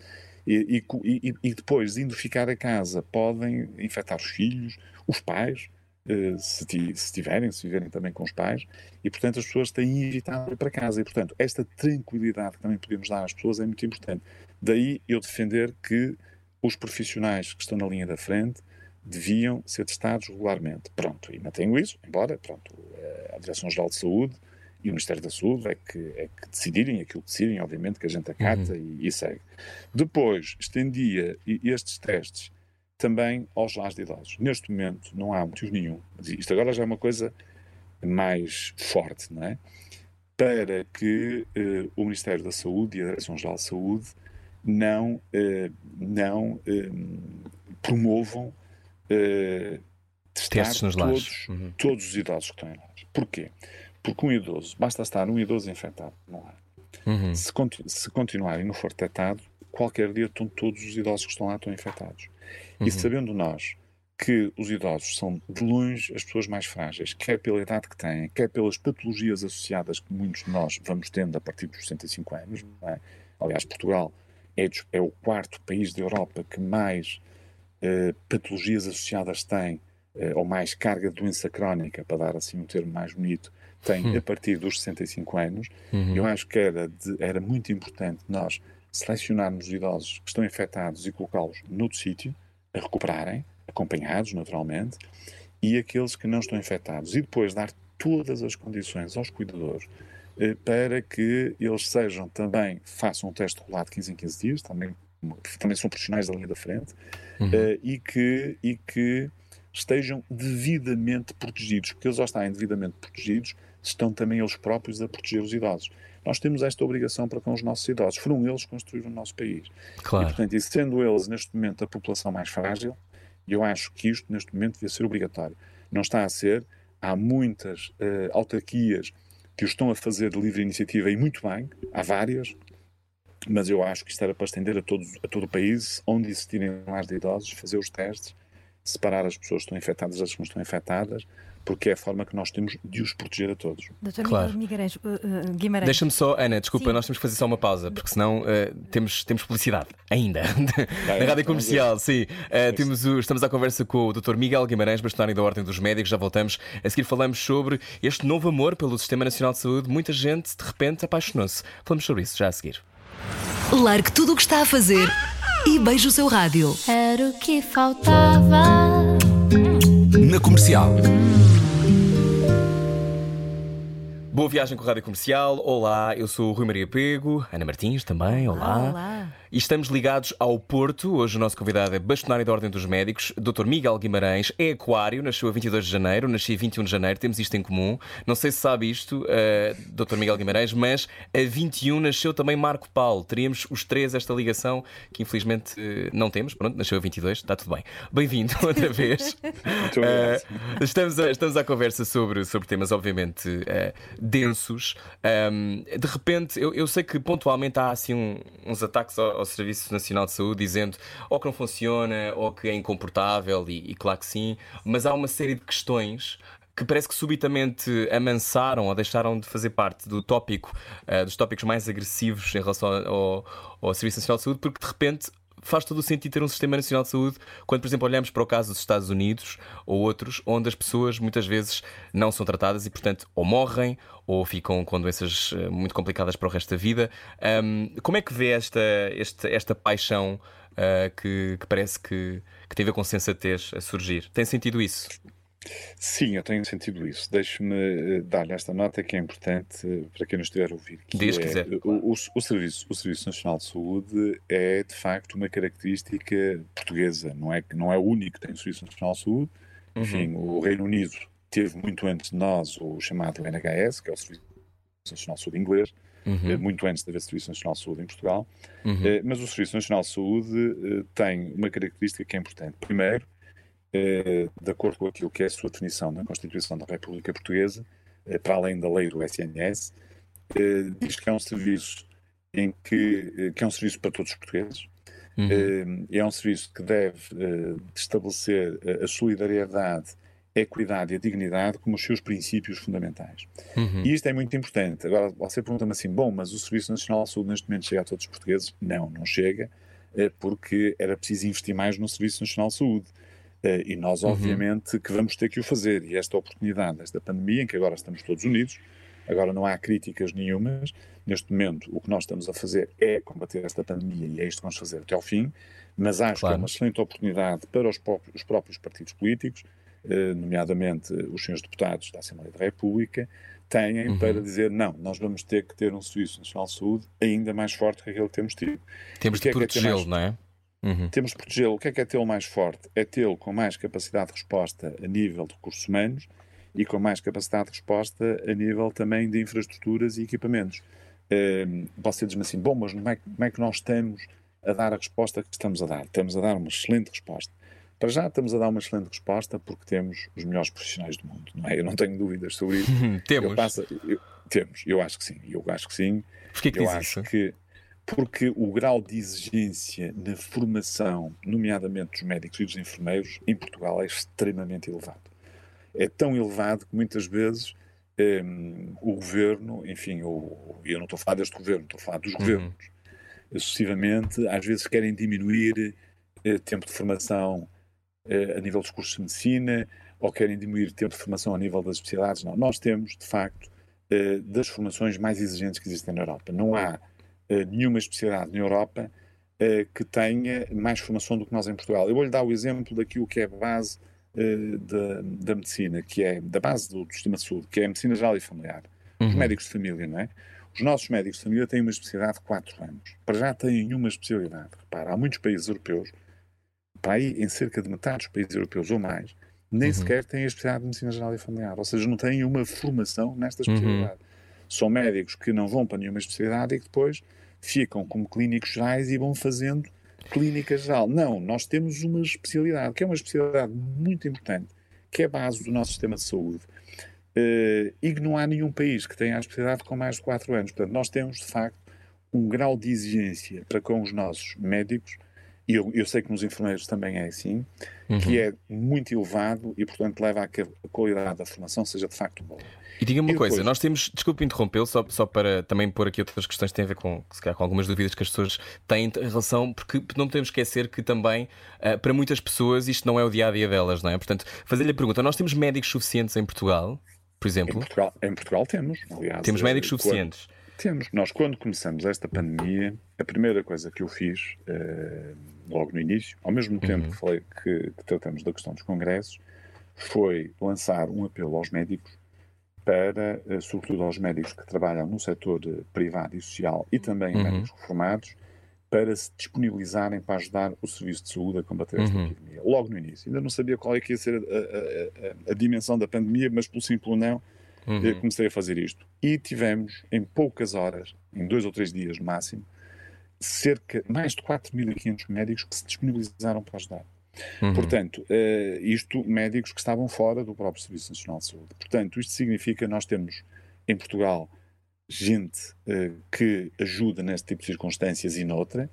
e, e, e, depois, indo ficar a casa, podem infectar os filhos, os pais, eh, se, se tiverem, se viverem também com os pais, e portanto as pessoas têm evitado ir para casa. E portanto, esta tranquilidade que também podemos dar às pessoas é muito importante. Daí eu defender que os profissionais que estão na linha da frente deviam ser testados regularmente. Pronto, e mantenho isso, embora, pronto, eh, a Direção-Geral de Saúde e o Ministério da Saúde é que, é que decidirem aquilo que decidem, obviamente, que a gente acata uhum. e, e, segue. Depois, estendia estes testes também aos lares de idosos. Neste momento não há motivo nenhum, isto agora já é uma coisa mais forte, não é? Para que uh, o Ministério da Saúde e a Direção-Geral de Saúde não, uh, não uh, testes nos todos, lares. Uhum. todos os idosos que estão em lares. Porquê? Porque um idoso, basta estar um idoso infectado no lar. Uhum. Se, continu se continuar e não for detectado, qualquer dia estão todos os idosos que estão lá estão infectados. Uhum. E sabendo nós que os idosos são de longe as pessoas mais frágeis, quer pela idade que têm, quer pelas patologias associadas que muitos de nós vamos tendo a partir dos 65 anos. É? Aliás, Portugal é, é, o quarto país da Europa que mais uh, patologias associadas tem, uh, ou mais carga de doença crónica, para dar assim um termo mais bonito, tem uhum. a partir dos 65 anos. Uhum. Eu acho que era, de, era muito importante nós selecionarmos os idosos que estão infectados e colocá-los noutro sítio, a recuperarem, acompanhados naturalmente, e aqueles que não estão infectados. E depois dar todas as condições aos cuidadores eh, para que eles sejam também, façam um teste de 15 em 15 dias, também, também são profissionais da linha da frente, uhum. eh, e, que, e que estejam devidamente protegidos, porque eles já estarem devidamente protegidos, estão também eles próprios a proteger os idosos. Nós temos esta obrigação para com os nossos idosos. Foram eles que construíram o nosso país. Claro. E, portanto, e sendo eles, neste momento, a população mais frágil, eu acho que isto, neste momento, devia ser obrigatório. Não está a ser. Há muitas uh, autarquias que o estão a fazer de livre iniciativa e muito bem. Há várias. Mas eu acho que isto era para estender a, todos, a todo o país, onde existirem lares de idosos, fazer os testes, separar as pessoas que estão infectadas das que não estão infectadas, porque é a forma que nós temos de os proteger a todos. Doutor claro. Guimarães, uh, uh, Guimarães. Deixa-me só, Ana, desculpa, Sim. nós temos que fazer só uma pausa, porque senão uh, temos, temos publicidade ainda. Na rádio então, comercial, sim. Uh, temos o, estamos à conversa com o Dr. Miguel Guimarães, bastonário da Ordem dos Médicos. Já voltamos. A seguir falamos sobre este novo amor pelo Sistema Nacional de Saúde. Muita gente, de repente, apaixonou-se. Falamos sobre isso já a seguir. Largue tudo o que está a fazer e beije o seu rádio. Era o que faltava. Na comercial. Boa viagem com a Rádio Comercial. Olá, eu sou o Rui Maria Pego, Ana Martins também. Olá. Olá. E estamos ligados ao Porto. Hoje o nosso convidado é bastonário da Ordem dos Médicos, Dr. Miguel Guimarães. É aquário, nasceu a 22 de janeiro, nasci a 21 de janeiro, temos isto em comum. Não sei se sabe isto, uh, eh, Dr. Miguel Guimarães, mas a 21 nasceu também Marco Paulo. Teríamos os três esta ligação que infelizmente uh, não temos. Pronto, nasceu a 22, está tudo bem. Bem-vindo outra vez. Muito uh, estamos, a, estamos à conversa sobre, sobre temas, obviamente, uh, densos. Um, de repente, eu, eu, sei que pontualmente há assim um, uns ataques ao ao Serviço Nacional de Saúde dizendo ou que não funciona ou que é incomportável, e, e claro que sim, mas há uma série de questões que parece que subitamente amansaram ou deixaram de fazer parte do tópico, uh, dos tópicos mais agressivos em relação ao, ao, Serviço Nacional de Saúde, porque de repente faz todo o sentido ter um sistema nacional de saúde quando, por exemplo, olhamos para o caso dos Estados Unidos ou outros, onde as pessoas muitas vezes não são tratadas e, portanto, ou morrem ou ficam com doenças eh, muito complicadas para o resto da vida. Um, como é que vê esta, esta, esta paixão uh, que, que, parece que, que teve a consensatez a surgir? Tem sentido isso? Sim, eu tenho sentido isso. Deixe-me eh, dar-lhe esta nota que é importante eh, para quem nos estiver a ouvir. Que Diz, é, quiser. O, o, o, Serviço, o Serviço Nacional de Saúde é, de facto, uma característica portuguesa. Não é, não é o único que tem o Serviço Nacional de Saúde. Enfim, o Reino Unido teve muito antes de nós o chamado NHS, que é o Serviço Nacional de Saúde inglês, eh, muito antes de haver Serviço Nacional de Saúde em Portugal. Eh, Mas o Serviço Nacional de Saúde eh, tem uma característica que é importante. Primeiro, eh, de acordo com aquilo que é a sua definição na Constituição da República Portuguesa, eh, para além da lei do SNS, eh, diz que é um serviço em que, eh, que é um serviço para todos os portugueses, Uhum. eh, é um serviço que deve eh, estabelecer eh, a solidariedade, a equidade e a dignidade como os seus princípios fundamentais. Uhum. E isto é muito importante. Agora, você pergunta-me assim: bom, mas o Serviço Nacional de Saúde neste momento chega a todos os portugueses? Não, não chega, eh, porque era preciso investir mais no Serviço Nacional de Saúde. Eh, E nós, obviamente, que vamos ter que o fazer. E esta oportunidade, esta pandemia, em que agora estamos todos unidos, agora não há críticas nenhumas. Neste momento, o que nós estamos a fazer é combater esta pandemia e é isto que vamos fazer até ao fim. Mas acho que Claro. é uma excelente oportunidade para os próprios, os próprios partidos políticos, eh, nomeadamente eh, os senhores deputados da Assembleia da República, têm para dizer não, nós vamos ter que ter um Serviço Nacional de Saúde ainda mais forte que aquele que temos tido. Temos que de é que é protegê-lo, mais- não é? Uhum. Temos de protegê-lo. O que é que é tê-lo mais forte? É tê-lo com mais capacidade de resposta a nível de recursos humanos e com mais capacidade de resposta a nível também de infraestruturas e equipamentos. Ehm, você diz-me assim, bom, mas como é, que- como é que nós estamos a dar a resposta que estamos a dar? Estamos a dar uma excelente resposta. Para já estamos a dar uma excelente resposta porque temos os melhores profissionais do mundo, não é? Eu não tenho dúvidas sobre isso. Eu Temos. passo- eu- temos, eu acho que sim, eu acho que sim. Porquê que Eu diz acho isso? que porque o grau de exigência na formação, nomeadamente dos médicos e dos enfermeiros, em Portugal é extremamente elevado. É tão elevado que muitas vezes hum, o governo, enfim, o- eu não estou a falar deste governo, estou a falar dos governos, sucessivamente, às vezes querem diminuir eh, tempo de formação eh, a nível dos cursos de medicina ou querem diminuir tempo de formação a nível das especialidades. Não, nós temos, de facto, eh, das formações mais exigentes que existem na Europa. Não há nenhuma especialidade na Europa eh, que tenha mais formação do que nós em Portugal. Eu vou-lhe dar o exemplo daquilo que é a base eh, da, da medicina, que é da base do, do sistema de saúde, que é a medicina geral e familiar. Os médicos de família, não é? Os nossos médicos de família têm uma especialidade de 4 anos. Para já têm uma especialidade. Repara, há muitos países europeus, para aí em cerca de metade dos países europeus ou mais, nem sequer têm a especialidade de medicina geral e familiar. Ou seja, não têm uma formação nesta especialidade. São médicos que não vão para nenhuma especialidade e que depois ficam como clínicos gerais e vão fazendo clínica geral. Não, nós temos uma especialidade, que é uma especialidade muito importante, que é a base do nosso sistema de saúde. Eh, e que não há nenhum país que tenha a especialidade com mais de 4 anos. Portanto, nós temos, de facto, um grau de exigência para com os nossos médicos, e eu, eu sei que nos enfermeiros também é assim, que é muito elevado e, portanto, leva a que a qualidade da formação seja de facto boa. E diga-me uma coisa, nós temos, desculpe interrompê-lo, só, só para também pôr aqui outras questões que têm a ver com, se calhar, com algumas dúvidas que as pessoas têm em relação, porque não podemos esquecer que também, ah, para muitas pessoas, isto não é o dia a dia delas, não é? Portanto, fazer-lhe a pergunta: nós temos médicos suficientes em Portugal, por Em exemplo? Portugal, em Portugal temos, aliás. Temos eh, médicos quando- suficientes. Temos. Nós, quando começamos esta pandemia, a primeira coisa que eu fiz, eh, logo no início, ao mesmo tempo Uhum. que falei que, que tratamos da questão dos congressos, foi lançar um apelo aos médicos para, eh, sobretudo aos médicos que trabalham no setor eh, privado e social e também Uhum. médicos reformados, para se disponibilizarem para ajudar o Serviço de Saúde a combater esta Uhum. epidemia. Logo no início. Ainda não sabia qual é que ia ser a, a- a- a dimensão da pandemia, mas pelo simples não, Uhum. comecei a fazer isto. E tivemos, em poucas horas, em dois ou três dias no máximo, cerca mais de 4.500 médicos que se disponibilizaram para ajudar. Uhum. Portanto, eh, isto médicos que estavam fora do próprio Serviço Nacional de Saúde. Portanto, isto significa que nós temos em Portugal gente eh, que ajuda neste tipo de circunstâncias e noutra,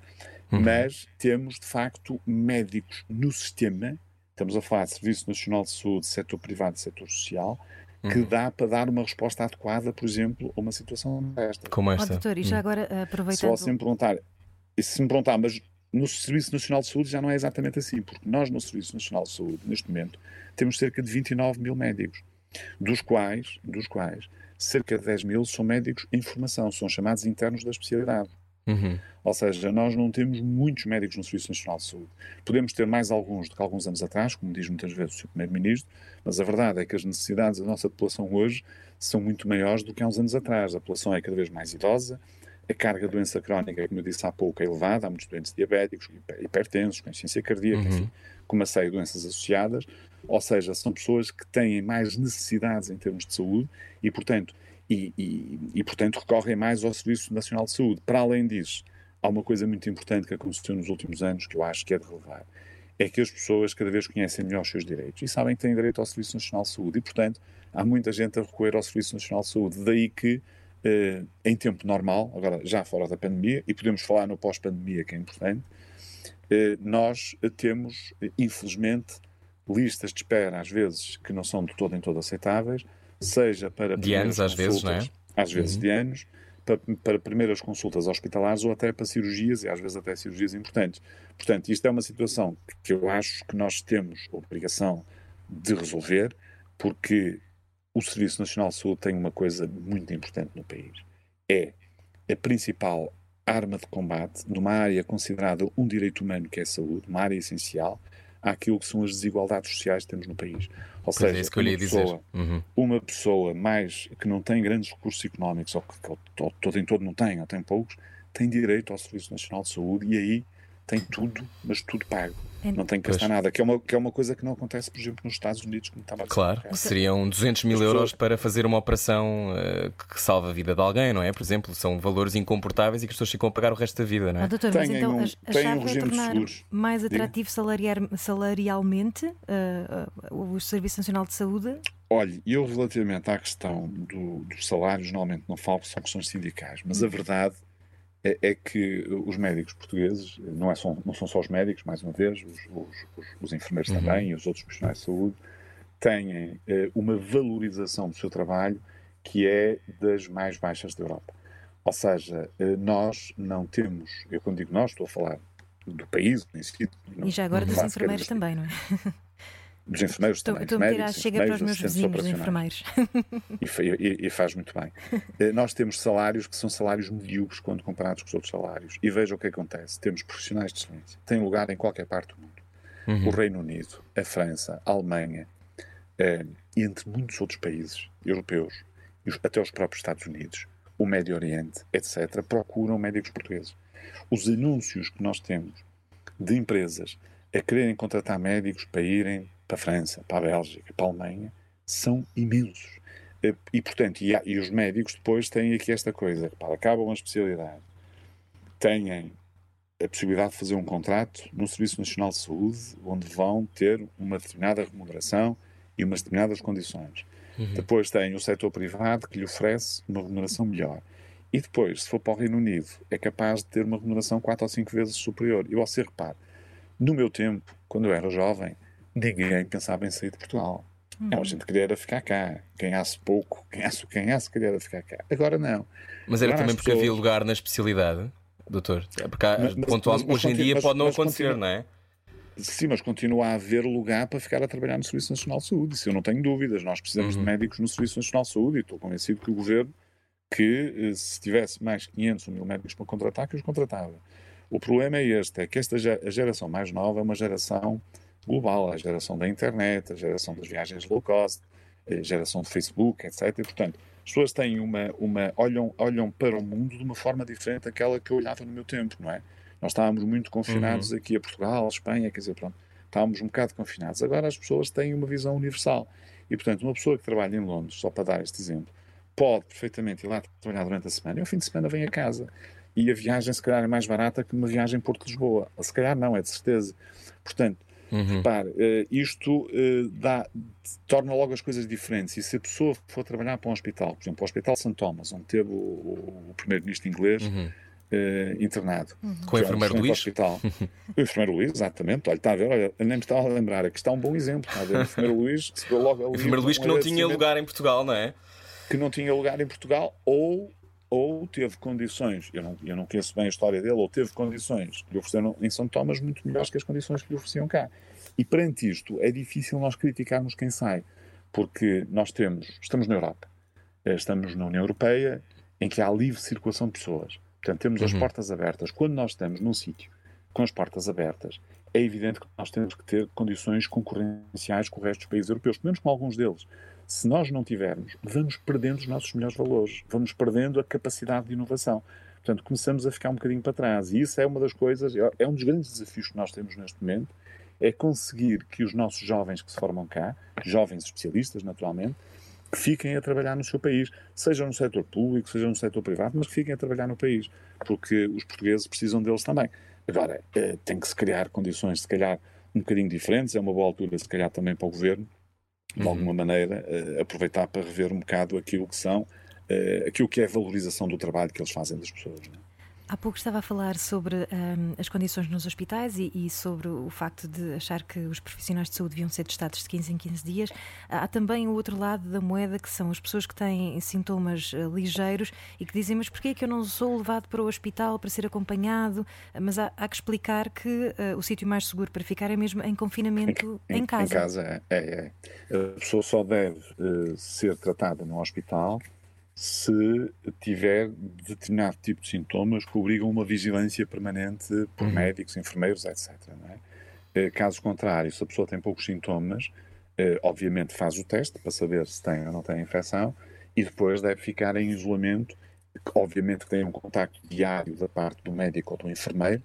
Uhum. mas temos de facto médicos no sistema, estamos a falar de Serviço Nacional de Saúde, setor privado e setor social, que Uhum. dá para dar uma resposta adequada, por exemplo, a uma situação desta. Como esta. doutor, e já Hum. agora aproveitando. você me perguntar, e se me perguntar, mas no Serviço Nacional de Saúde já não é exatamente assim, porque nós no Serviço Nacional de Saúde, neste momento, temos cerca de 29 mil médicos, dos quais, dos quais cerca de 10 mil são médicos em formação, são chamados internos da especialidade. Uhum. Ou seja, nós não temos muitos médicos no Serviço Nacional de Saúde. Podemos ter mais alguns do que alguns anos atrás, como diz muitas vezes o Sr. Primeiro-Ministro, mas a verdade é que as necessidades da nossa população hoje são muito maiores do que há uns anos atrás. A população é cada vez mais idosa, a carga de doença crónica, como eu disse há pouco, é elevada, há muitos doentes diabéticos, hipertensos, com insuficiência cardíaca, uhum. enfim, com uma série de doenças associadas, ou seja, são pessoas que têm mais necessidades em termos de saúde e, portanto, e, e, e, portanto recorrem mais ao Serviço Nacional de Saúde. Para além disso, há uma coisa muito importante que aconteceu nos últimos anos que eu acho que é de relevar. É que as pessoas cada vez conhecem melhor os seus direitos e sabem que têm direito ao Serviço Nacional de Saúde e, portanto, há muita gente a recorrer ao Serviço Nacional de Saúde. Daí que, eh, em tempo normal, agora já fora da pandemia, e podemos falar no pós-pandemia, que é importante, eh, nós temos, infelizmente, listas de espera, às vezes, que não são de todo em todo aceitáveis, seja para de anos às vezes, não é? Às vezes uhum. de anos, para, primeiras consultas hospitalares ou até para cirurgias e às vezes até cirurgias importantes. Portanto, isto é uma situação que eu acho que nós temos obrigação de resolver, porque o Serviço Nacional de Saúde tem uma coisa muito importante no país. É a principal arma de combate numa área considerada um direito humano que é a saúde, uma área essencial, àquilo que são as desigualdades sociais que temos no país. Ou pois é seja, é uma, pessoa, uhum. uma pessoa mais que não tem grandes recursos económicos, ou que, que todo em todo não tem, ou tem poucos, tem direito ao Serviço Nacional de Saúde e aí tem tudo, mas tudo pago. Não tem que gastar nada, que é, uma, que é uma coisa que não acontece, por exemplo, nos Estados Unidos, como estava a dizer. Claro, seriam 200 mil euros para fazer uma operação uh, que salva a vida de alguém, não é? Por exemplo, são valores incomportáveis e que as pessoas ficam a pagar o resto da vida, não é? Ah, doutor, mas então um, a, chave um é tornar mais atrativo salariar, salarialmente uh, uh, o Serviço Nacional de Saúde? Olhe, eu relativamente à questão do, dos salários, normalmente não falo, são questões sindicais, mas a verdade é, é, que os médicos portugueses, não, é só, não são só os médicos, mais uma vez, os, os, os enfermeiros uhum. também e os outros profissionais de saúde, têm eh, uma valorização do seu trabalho que é das mais baixas da Europa. Ou seja, eh, nós não temos, eu quando digo nós, estou a falar do país, em si. E já agora dos enfermeiros também, não é? dos enfermeiros estou, também. Estou a tirar chega para os meus vizinhos, enfermeiros. E, e, e, faz muito bem. Eh, nós temos salários que são salários medíocres quando comparados com os outros salários. E veja o que acontece. Temos profissionais de excelência. Têm lugar em qualquer parte do mundo. Uhum. O Reino Unido, a França, a Alemanha, eh, e entre muitos outros países europeus, até os próprios Estados Unidos, o Médio Oriente, etc., procuram médicos portugueses. Os anúncios que nós temos de empresas a quererem contratar médicos para irem para a França, para a Bélgica, para a Alemanha, são imensos. Eh, e, portanto, e, e os médicos depois têm aqui esta coisa, para acabam a especialidade, têm a possibilidade de fazer um contrato no Serviço Nacional de Saúde, onde vão ter uma determinada remuneração e umas determinadas condições. Uhum. Depois tem o setor privado que lhe oferece uma remuneração melhor. E depois, se for para o Reino Unido, é capaz de ter uma remuneração 4 ou 5 vezes superior. E você repare, no meu tempo, quando eu era jovem, ninguém pensava em sair de Portugal. Uhum. Não, a gente queria ficar cá. Ganhasse pouco, ganhasse o que ganhasse, queria ficar cá. Agora não. Mas era Agora também porque pessoas... havia lugar na especialidade, doutor? É porque há, mas, pontual, mas, hoje em dia pode não acontecer, continua... não é? Sim, mas continua a haver lugar para ficar a trabalhar no Serviço Nacional de Saúde. Isso eu não tenho dúvidas. Nós precisamos uhum. de médicos no Serviço Nacional de Saúde e estou convencido que o Governo, que eh, se tivesse mais 500 ou mil médicos para contratar, que os contratava. O problema é este, é que esta a geração mais nova é uma geração global, a geração da internet, a geração das viagens low cost, a geração do Facebook, etc. E, portanto, as pessoas têm uma, uma olham, olham para o mundo de uma forma diferente daquela que eu olhava no meu tempo, não é? Nós estávamos muito confinados uhum. aqui a Portugal, a Espanha, quer dizer, pronto, estávamos um bocado confinados. Agora as pessoas têm uma visão universal. E, portanto, uma pessoa que trabalha em Londres, só para dar este exemplo, pode perfeitamente ir lá trabalhar durante a semana e ao fim de semana vem a casa. E a viagem, se calhar, é mais barata que uma viagem Porto-Lisboa. Se calhar não, é de certeza. Portanto, Uhum. Repare, uh, isto uh, dá, torna logo as coisas diferentes. E se a pessoa for trabalhar para um hospital, por exemplo, o Hospital St. Thomas, onde teve o, o, primeiro-ministro inglês uhum. uh, internado, uhum. com o enfermeiro Luís? Hospital. o enfermeiro Luís, exatamente. Olha, está a ver, olha, nem me estava a lembrar, aqui está um bom exemplo. Está a ver? O enfermeiro Luís logo ali. O enfermeiro Luís que não tinha lugar em Portugal, não é? Que não tinha lugar em Portugal, ou ou teve condições, eu não, eu não conheço bem a história dele, ou teve condições que lhe ofereceram em São Tomás muito melhores que as condições que lhe ofereciam cá. E perante isto, é difícil nós criticarmos quem sai, porque nós temos, estamos na Europa, eh, estamos na União Europeia, em que há livre circulação de pessoas. Portanto, temos as Uhum. portas abertas. Quando nós estamos num sítio com as portas abertas, é evidente que nós temos que ter condições concorrenciais com o resto dos países europeus, pelo menos com alguns deles. Se nós não tivermos, vamos perdendo os nossos melhores valores, vamos perdendo a capacidade de inovação. Portanto, começamos a ficar um bocadinho para trás. E isso é uma das coisas, é- é um dos grandes desafios que nós temos neste momento, é conseguir que os nossos jovens que se formam cá, jovens especialistas, naturalmente, que fiquem a trabalhar no seu país, seja no setor público, seja no setor privado, mas que fiquem a trabalhar no país, porque os portugueses precisam deles também. Agora, eh, tem que se criar condições, se calhar, um bocadinho diferentes, é uma boa altura, se calhar, também para o governo, de Uhum. alguma maneira, eh, aproveitar para rever um bocado aquilo que são, eh, aquilo que é a valorização do trabalho que eles fazem das pessoas. não é? Há pouco estava a falar sobre hum, as condições nos hospitais e, e sobre o facto de achar que os profissionais de saúde deviam ser testados de 15 em 15 dias. Há também o outro lado da moeda, que são as pessoas que têm sintomas eh, ligeiros e que dizem: Mas porquê é que eu não sou levado para o hospital para ser acompanhado? Mas há, há que explicar que eh, o sítio mais seguro para ficar é mesmo em confinamento em, casa. Em casa, é, é. A pessoa só deve eh, ser tratada no hospital se tiver determinado tipo de sintomas que obrigam uma vigilância permanente por Uhum. médicos, enfermeiros, etc. é? Eh, Caso contrário, se a pessoa tem poucos sintomas, eh, obviamente faz o teste para saber se tem ou não tem infecção e depois deve ficar em isolamento, que obviamente tem um contacto diário da parte do médico ou do enfermeiro,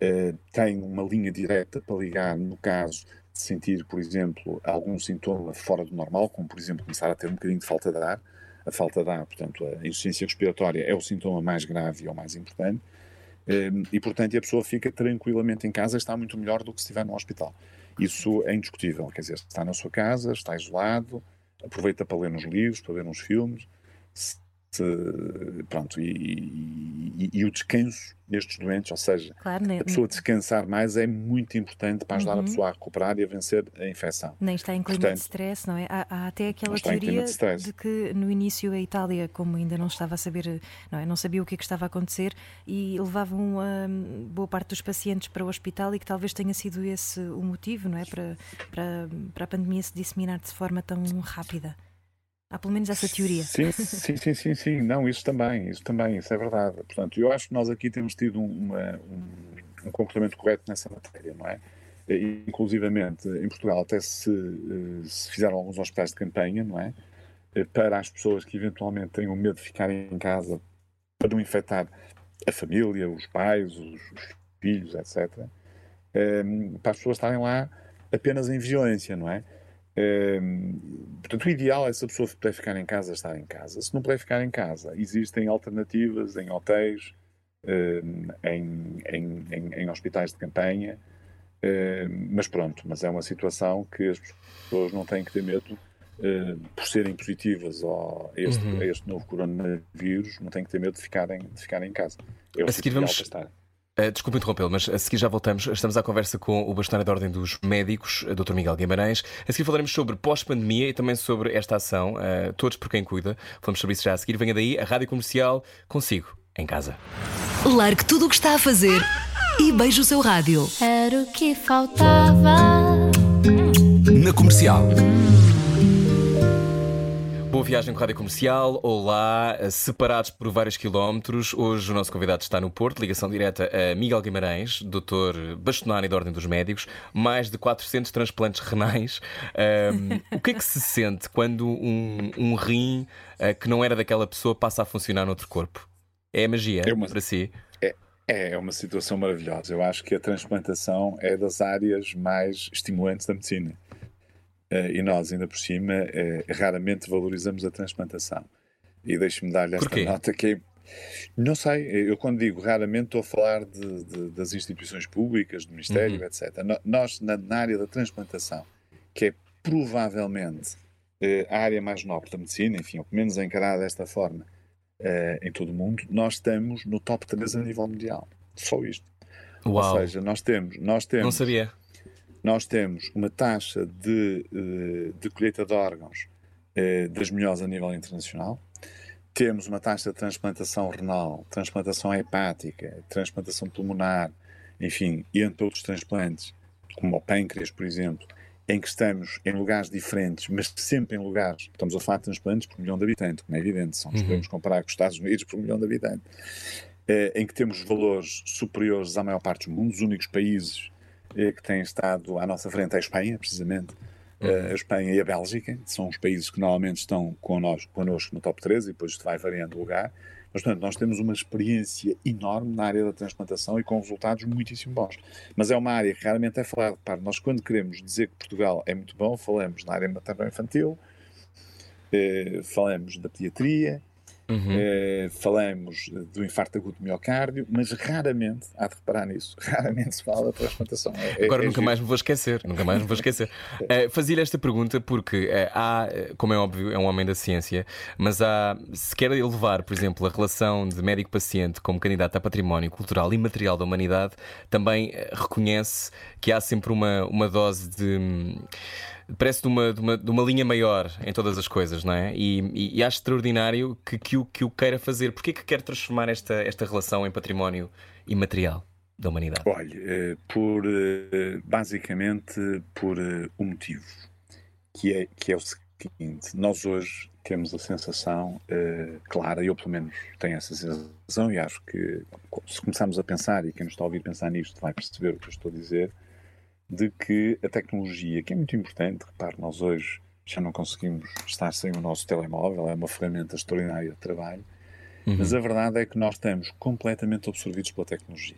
eh, tem uma linha direta para ligar no caso de sentir, por exemplo, algum sintoma fora do normal, como por exemplo começar a ter um bocadinho de falta de ar. A falta de ar, portanto, a insuficiência respiratória é o sintoma mais grave e é o mais importante. Eh, E, portanto, a pessoa fica tranquilamente em casa está muito melhor do que se estiver no hospital. Isso é indiscutível. Quer dizer, está na sua casa, está isolado, aproveita para ler uns livros, para ver uns filmes. Se- pronto, e, e- e o descanso nestes doentes, ou seja, Claro, a pessoa descansar mais é muito importante para ajudar Uhum. a pessoa a recuperar e a vencer a infecção. nem está em clima Portanto, de stress, não é? Há, há até aquela teoria de de que no início a Itália, como ainda não estava a saber, não, é? não sabia o que, é que estava a acontecer e levavam hum, boa parte dos pacientes para o hospital e que talvez tenha sido esse o motivo, não é? Para, para, para a pandemia se disseminar de forma tão rápida. Há pelo menos essa teoria. Sim, sim, sim, sim, sim. Não, isso também, isso também, isso é verdade. Portanto, eu acho que nós aqui temos tido um, uma- um, um comportamento correto nessa matéria, não é? E, inclusivamente, em Portugal até se, eh, se fizeram alguns hospitais de campanha, não é? Eh, Para as pessoas que eventualmente tenham medo de ficarem em casa para não infectar a família, os pais, os, os filhos, etc. Eh, Para as pessoas estarem lá apenas em vigilância, não é? Portanto, o ideal é se a pessoa puder ficar em casa, estar em casa. Se não puder ficar em casa, existem alternativas em hotéis, em, em, em, em hospitais de campanha. mas pronto, mas é uma situação que as pessoas não têm que ter medo por serem positivas ao, a, este, Uhum. a este novo coronavírus, não têm que ter medo de ficarem, de ficarem em casa. É A seguir vamos- para estar. Uh, desculpe interrompê-lo, mas a seguir já voltamos. Estamos à conversa com o bastonário da Ordem dos Médicos, uh, Dr. Miguel Guimarães. A seguir falaremos sobre pós-pandemia e também sobre esta ação, uh, Todos por Quem Cuida. Falamos sobre isso já a seguir. Venha daí, a Rádio Comercial, consigo, em casa. Largue tudo o que está a fazer e beije o seu rádio. Era o que faltava. Na comercial. Boa viagem com a Rádio Comercial. Olá, separados por vários quilómetros. Hoje o nosso convidado está no Porto, ligação direta a Miguel Guimarães, doutor bastonário da Ordem dos Médicos, mais de 400 transplantes renais. Um, o que é que se sente quando um, um rim uh, que não era daquela pessoa passa a funcionar noutro corpo? É magia É uma- para si? É uma situação maravilhosa. Eu acho que a transplantação é das áreas mais estimulantes da medicina. Eh, e nós, ainda por cima, eh, raramente valorizamos a transplantação. E deixe-me dar-lhe esta Porquê? nota que é- Não sei, eu quando digo raramente estou a falar de- de- das instituições públicas, do Ministério, Uhum. etc. No- Nós, na, na área da transplantação, que é provavelmente eh, a área mais nobre da medicina, enfim, ou pelo menos encarada desta forma, eh, em todo o mundo, nós estamos no top 3 a nível mundial. Só isto. Uau, Ou seja, nós temos, nós não temos, sabia. Nós temos uma taxa de, eh, de colheita de órgãos eh, das melhores a nível internacional. Temos uma taxa de transplantação renal, transplantação hepática, transplantação pulmonar, enfim, e entre outros transplantes, como o pâncreas, por exemplo, em que estamos em lugares diferentes, mas sempre em lugares. Estamos a falar de transplantes por milhão de habitantes, como é evidente, só nos Uhum. podemos comparar com os Estados Unidos por milhão de habitantes. eh, em que temos valores superiores à maior parte do mundo, os únicos países que têm estado à nossa frente a Espanha, precisamente. Uh, a Espanha e a Bélgica são os países que normalmente estão connosco, connosco no top 13 e depois isto vai variando o lugar. Mas, portanto, nós temos uma experiência enorme na área da transplantação e com resultados muitíssimo bons. Mas é uma área que raramente é falada. Repare, nós quando queremos dizer que Portugal é muito bom, falamos na área materno-infantil, eh, falamos da pediatria, Uhum. eh, falamos do infarto agudo do miocárdio, mas raramente, há de reparar nisso, raramente se fala da transplantação. É- é- Agora é nunca giro. mais me vou esquecer, nunca mais me vou esquecer. Eh, Fazia-lhe esta pergunta porque eh, há, como é óbvio, é um homem da ciência, mas há, se quer elevar, por exemplo, a relação de médico-paciente como candidato a património cultural e material da humanidade, também reconhece que há sempre uma, uma dose de. Parece de uma, de, uma, de uma linha maior em todas as coisas, não é? E, e- e acho extraordinário que, que, o, que o queira fazer. Porquê que quer transformar esta, esta relação em património imaterial da humanidade? Olha, eh, por, eh, basicamente por eh, um motivo, que é, que é o seguinte: nós hoje temos a sensação eh, clara, eu pelo menos tenho essa sensação, e acho que se começarmos a pensar, e quem nos está a ouvir pensar nisto vai perceber o que eu estou a dizer, de que a tecnologia, que é muito importante, repare, nós hoje já não conseguimos estar sem o nosso telemóvel, é uma ferramenta extraordinária de trabalho, mas a verdade é que nós estamos completamente absorvidos pela tecnologia.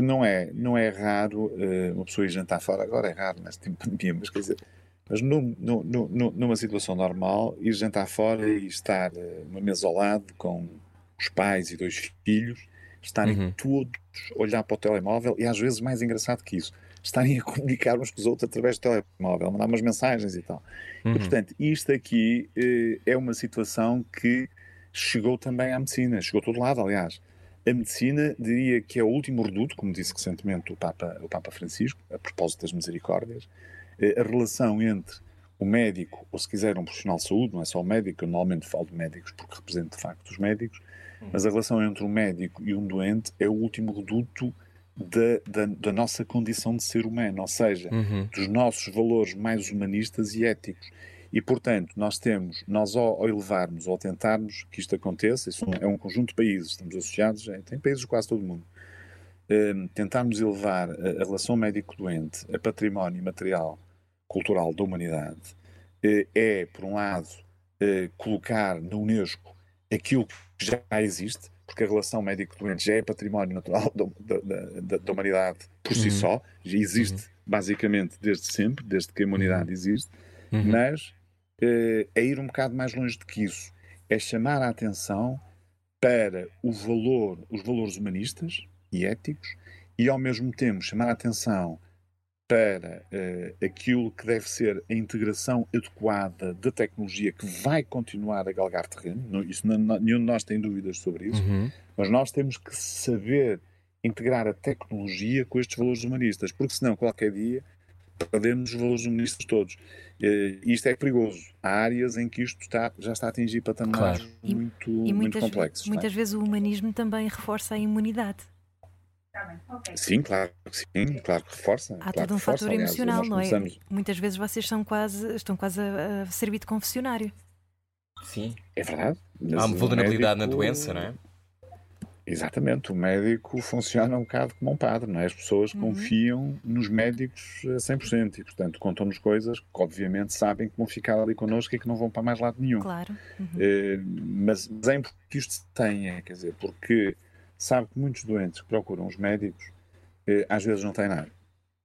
Não é, não é raro eh, uma pessoa ir jantar fora, agora é raro neste tempo de pandemia, mas quer dizer, mas num- num- num- numa situação normal, ir jantar fora e estar eh, uma mesa ao lado com os pais e dois filhos, estarem Uhum. todos a olhar para o telemóvel e às vezes mais engraçado que isso, estarem a comunicar uns com os outros através do telemóvel, mandar umas mensagens e tal. Uhum. E, portanto, isto aqui eh, é uma situação que chegou também à medicina, chegou a todo lado, aliás. A medicina diria que é o último reduto, como disse recentemente o Papa, o Papa Francisco, a propósito das misericórdias, eh, a relação entre o médico, ou se quiser um profissional de saúde, não é só o médico, eu normalmente falo de médicos porque represento de facto os médicos, mas a relação entre um médico e um doente é o último reduto da, da, da nossa condição de ser humano, ou seja, Uhum. dos nossos valores mais humanistas e éticos. E, portanto, nós temos, nós ao, ao elevarmos, ou ao tentarmos que isto aconteça, isso é um conjunto de países, estamos associados, é, tem países de quase todo o mundo, hum, tentarmos elevar a, a relação médico-doente a património material, cultural da humanidade, eh, é, por um lado, eh, colocar na Unesco aquilo que já existe, porque a relação médico-doente já é património natural da, da- da- da humanidade por si Uhum. só, já existe basicamente desde sempre, desde que a humanidade existe, Uhum. mas eh, é ir um bocado mais longe do que isso. É chamar a atenção para o valor, os valores humanistas e éticos e, ao mesmo tempo, chamar a atenção para eh, aquilo que deve ser a integração adequada da tecnologia que vai continuar a galgar terreno. Não- Isso, não- não- nenhum de nós tem dúvidas sobre isso. Uhum. Mas nós temos que saber integrar a tecnologia com estes valores humanistas, porque senão qualquer dia perdemos os valores humanistas todos. E isto é perigoso. Há áreas em que isto está- já está a atingir patamares Claro. E- muito, E muito muitas, complexos. não é? muitas vezes o humanismo também reforça a imunidade. Sim, claro que sim, claro que reforça. Há claro todo um reforça. fator Aliás, emocional, não é? começamos- Muitas vezes vocês são quase, estão quase a, a servir de confessionário. Sim. É verdade. Há uma vulnerabilidade na médico- doença, não é? Exatamente, o médico funciona um bocado como um padre, não é? As pessoas Uhum. confiam nos médicos a 100% e, portanto, contam-nos coisas que, obviamente, sabem que vão ficar ali connosco e que não vão para mais lado nenhum. Claro. Uhum. Eh, mas, mas é importante que isto se tenha, quer dizer, porque sabe que muitos doentes que procuram os médicos eh, às vezes não têm nada.